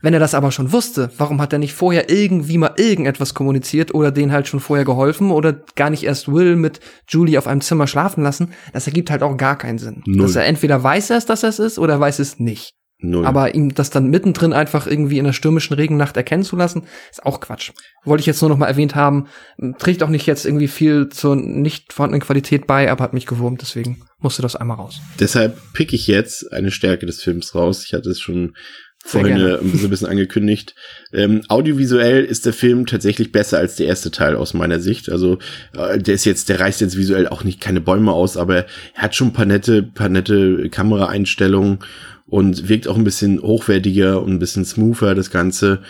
Wenn er das aber schon wusste, warum hat er nicht vorher irgendwie mal irgendetwas kommuniziert oder denen halt schon vorher geholfen oder gar nicht erst Will mit Julie auf einem Zimmer schlafen lassen? Das ergibt halt auch gar keinen Sinn. Null. Dass er entweder weiß er es, dass er es ist oder weiß es nicht. Null. Aber ihm das dann mittendrin einfach irgendwie in der stürmischen Regennacht erkennen zu lassen, ist auch Quatsch. Wollte ich jetzt nur noch mal erwähnt haben. Trägt auch nicht jetzt irgendwie viel zur nicht vorhandenen Qualität bei, aber hat mich gewurmt, deswegen musste das einmal raus. Deshalb pick ich jetzt eine Stärke des Films raus. Ich hatte es schon vorhin gerne. äh, ein bisschen, ein bisschen angekündigt. Ähm, audiovisuell ist der Film tatsächlich besser als der erste Teil aus meiner Sicht. Also äh, der ist jetzt, der reißt jetzt visuell auch nicht keine Bäume aus, aber er hat schon ein paar nette, paar nette Kameraeinstellungen und wirkt auch ein bisschen hochwertiger und ein bisschen smoother, das Ganze.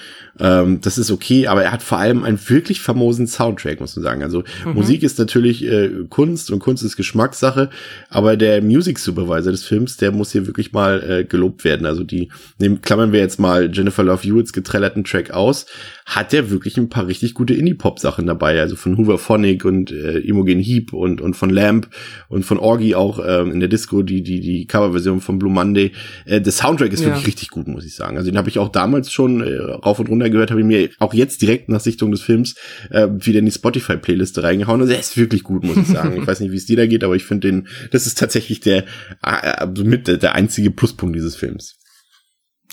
Ähm, das ist okay, aber er hat vor allem einen wirklich famosen Soundtrack, muss man sagen. Also Musik ist natürlich äh, Kunst und Kunst ist Geschmackssache, aber der Music Supervisor des Films, der muss hier wirklich mal äh, gelobt werden. Also die, nehmen, klammern wir jetzt mal Jennifer Love Hewitts geträllerten Track aus, hat der wirklich ein paar richtig gute Indie-Pop-Sachen dabei. Also von Hoover Phonic und äh, Imogen Heap und, und von Lamp und von Orgy auch ähm, in der Disco, die, die, die Coverversion von Blue Monday. Äh, der Soundtrack ist Ja. wirklich richtig gut, muss ich sagen. Also den habe ich auch damals schon äh, rauf und runter gehört, habe ich mir auch jetzt direkt nach Sichtung des Films äh, wieder in die Spotify-Playliste reingehauen. Also der ist wirklich gut, muss ich sagen. ich weiß nicht, wie es dir da geht, aber ich finde den, das ist tatsächlich der äh, mit der, der einzige Pluspunkt dieses Films.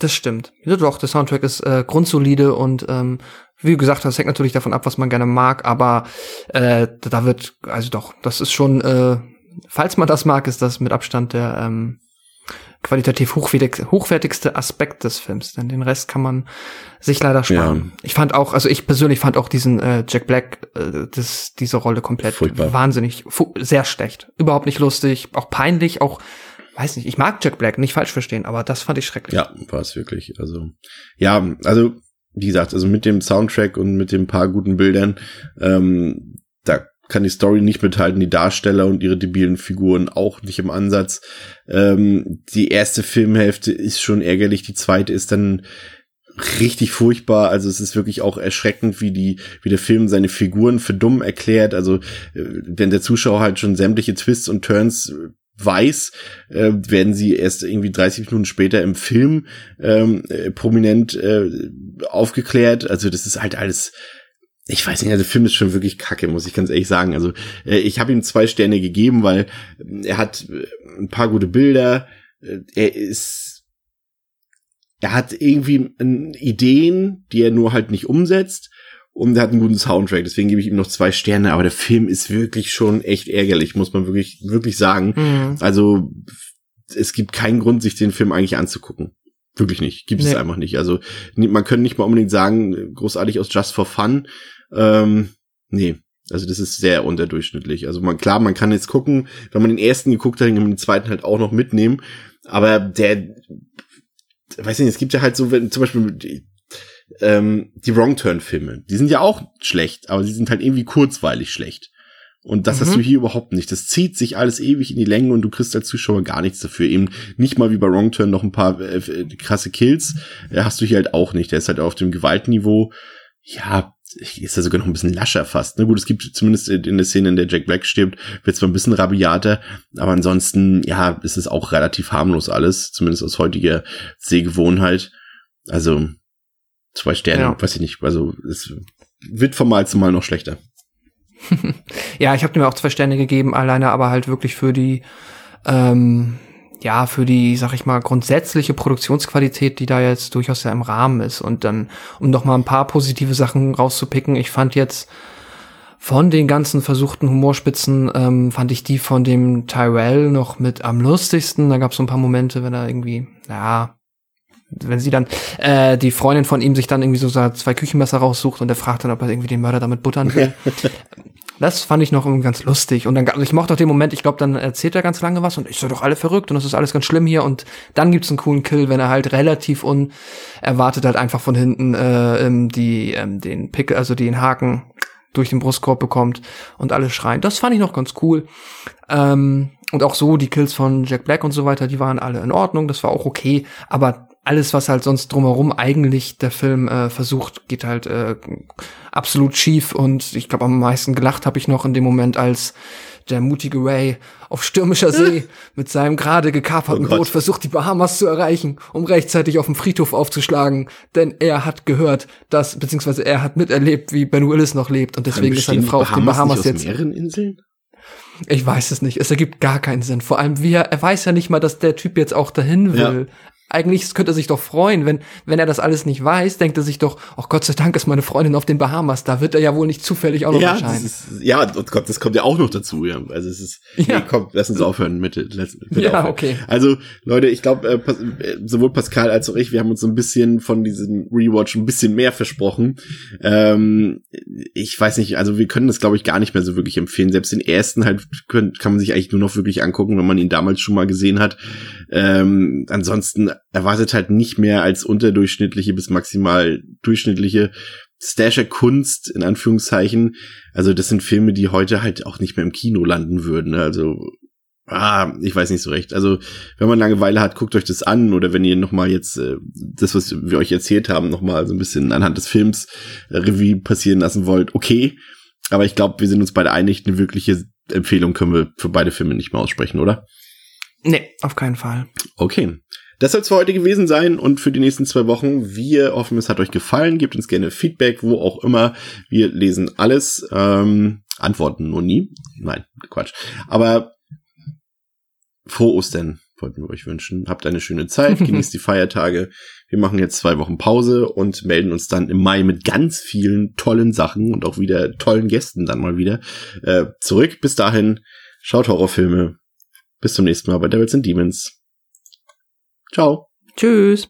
Das stimmt. Ja, doch, der Soundtrack ist äh, grundsolide und ähm, wie gesagt hast, hängt natürlich davon ab, was man gerne mag, aber äh, da wird, also doch, das ist schon, äh, falls man das mag, ist das mit Abstand der ähm, qualitativ hochwertig, hochwertigste Aspekt des Films, denn den Rest kann man sich leider sparen. Ich fand auch, also ich persönlich fand auch diesen äh, Jack Black, äh, das, diese Rolle komplett Furchtbar. wahnsinnig, sehr schlecht, überhaupt nicht lustig, auch peinlich, auch weiß nicht, ich mag Jack Black, nicht falsch verstehen, aber das fand ich schrecklich. Ja, war es wirklich. Also, ja, also, wie gesagt, also mit dem Soundtrack und mit den paar guten Bildern, ähm, da kann die Story nicht mithalten, die Darsteller und ihre debilen Figuren auch nicht im Ansatz. Ähm, die erste Filmhälfte ist schon ärgerlich, die zweite ist dann richtig furchtbar. Also es ist wirklich auch erschreckend, wie die, wie der Film seine Figuren für dumm erklärt. Also äh, wenn der Zuschauer halt schon sämtliche Twists und Turns äh, weiß, äh, werden sie erst irgendwie 30 Minuten später im Film ähm, äh, prominent äh, aufgeklärt. Also das ist halt alles. Ich weiß nicht, also der Film ist schon wirklich kacke, muss ich ganz ehrlich sagen. Also äh, ich habe ihm zwei Sterne gegeben, weil äh, er hat äh, ein paar gute Bilder. Äh, er ist, er hat irgendwie Ideen, die er nur halt nicht umsetzt. Und er hat einen guten Soundtrack, deswegen gebe ich ihm noch zwei Sterne. Aber der Film ist wirklich schon echt ärgerlich, muss man wirklich, wirklich sagen. Mhm. Also es gibt keinen Grund, sich den Film eigentlich anzugucken. Wirklich nicht. Gibt es Nee. einfach nicht. Also man könnte nicht mal unbedingt sagen, großartig aus Just for Fun. Ähm, nee. Also das ist sehr unterdurchschnittlich. Also man, klar, man kann jetzt gucken, wenn man den ersten geguckt hat, kann man den zweiten halt auch noch mitnehmen. Aber der, weiß nicht, es gibt ja halt so, wenn zum Beispiel ähm, die Wrong Turn Filme, die sind ja auch schlecht, aber sie sind halt irgendwie kurzweilig schlecht. Und das hast Mhm. du hier überhaupt nicht. Das zieht sich alles ewig in die Länge und du kriegst als Zuschauer gar nichts dafür. Eben nicht mal wie bei Wrong Turn noch ein paar äh, äh, krasse Kills. Äh, hast du hier halt auch nicht. Der ist halt auf dem Gewaltniveau. Ja, ist ja sogar noch ein bisschen lascher fast. Ne? Gut, es gibt zumindest in der Szene, in der Jack Black stirbt, wird zwar ein bisschen rabiater, aber ansonsten, ja, ist es auch relativ harmlos alles. Zumindest aus heutiger Sehgewohnheit. Also, zwei Sterne, Ja. weiß ich nicht. Also, es wird von Mal zu Mal noch schlechter. Ja, ich habe dem auch zwei Sterne gegeben, alleine aber halt wirklich für die, ähm, ja, für die, sag ich mal, grundsätzliche Produktionsqualität, die da jetzt durchaus ja im Rahmen ist. Und dann, um noch mal ein paar positive Sachen rauszupicken, ich fand jetzt von den ganzen versuchten Humorspitzen, ähm, fand ich die von dem Tyrell noch mit am lustigsten. Da gab es so ein paar Momente, wenn er irgendwie, ja, wenn sie dann, äh, die Freundin von ihm sich dann irgendwie so zwei Küchenmesser raussucht und er fragt dann, ob er irgendwie den Mörder damit buttern will. Das fand ich noch irgendwie ganz lustig. Und dann, also ich mochte auch den Moment, ich glaube, dann erzählt er ganz lange was und ich so doch alle verrückt und das ist alles ganz schlimm hier. Und dann gibt's einen coolen Kill, wenn er halt relativ unerwartet halt einfach von hinten äh, ähm, die, ähm, den Pick, also den Haken durch den Brustkorb bekommt und alle schreien. Das fand ich noch ganz cool. Ähm, und auch so die Kills von Jack Black und so weiter, die waren alle in Ordnung, das war auch okay. Aber alles, was halt sonst drumherum eigentlich der Film äh, versucht, geht halt äh, absolut schief. Und ich glaube, am meisten gelacht habe ich noch in dem Moment, als der mutige Ray auf stürmischer See mit seinem gerade gekaperten Oh. Boot versucht, die Bahamas zu erreichen, um rechtzeitig auf dem Friedhof aufzuschlagen. Denn er hat gehört, dass, beziehungsweise er hat miterlebt, wie Ben Willis noch lebt. Und deswegen ist seine Frau auf den Bahamas jetzt. Ich weiß es nicht. Es ergibt gar keinen Sinn. Vor allem, wie er, er weiß ja nicht mal, dass der Typ jetzt auch dahin will. Eigentlich könnte er sich doch freuen, wenn, wenn er das alles nicht weiß, denkt er sich doch, oh Gott sei Dank ist meine Freundin auf den Bahamas, da wird er ja wohl nicht zufällig auch noch Ja, das erscheinen. ist, ja, und Gott, das kommt ja auch noch dazu. Ja. Also es ist, Ja. nee, komm, lass uns aufhören mit, lass, bitte Ja, aufhören. okay. Also Leute, ich glaube, äh, sowohl Pascal als auch ich, wir haben uns so ein bisschen von diesem Rewatch ein bisschen mehr versprochen. Ähm, ich weiß nicht, also wir können das glaube ich gar nicht mehr so wirklich empfehlen. Selbst den ersten halt können, kann man sich eigentlich nur noch wirklich angucken, wenn man ihn damals schon mal gesehen hat. Ähm, ansonsten erwartet halt nicht mehr als unterdurchschnittliche bis maximal durchschnittliche Stasher-Kunst, in Anführungszeichen. Also das sind Filme, die heute halt auch nicht mehr im Kino landen würden. ne? Also, ah, ich weiß nicht so recht. Also, wenn man Langeweile hat, guckt euch das an. Oder wenn ihr nochmal jetzt äh, das, was wir euch erzählt haben, nochmal so ein bisschen anhand des Films äh, Revue passieren lassen wollt, okay. Aber ich glaube, wir sind uns beide einig, eine wirkliche Empfehlung können wir für beide Filme nicht mehr aussprechen, oder? Nee, auf keinen Fall. Okay. Das soll es für heute gewesen sein und für die nächsten zwei Wochen. Wir hoffen, es hat euch gefallen. Gebt uns gerne Feedback, wo auch immer. Wir lesen alles. Ähm, antworten nur nie. Nein, Quatsch. Aber frohe Ostern wollten wir euch wünschen. Habt eine schöne Zeit, genießt die Feiertage. Wir machen jetzt zwei Wochen Pause und melden uns dann im Mai mit ganz vielen tollen Sachen und auch wieder tollen Gästen dann mal wieder äh, zurück. Bis dahin, schaut Horrorfilme. Bis zum nächsten Mal bei Devils and Demons. Ciao. Tschüss.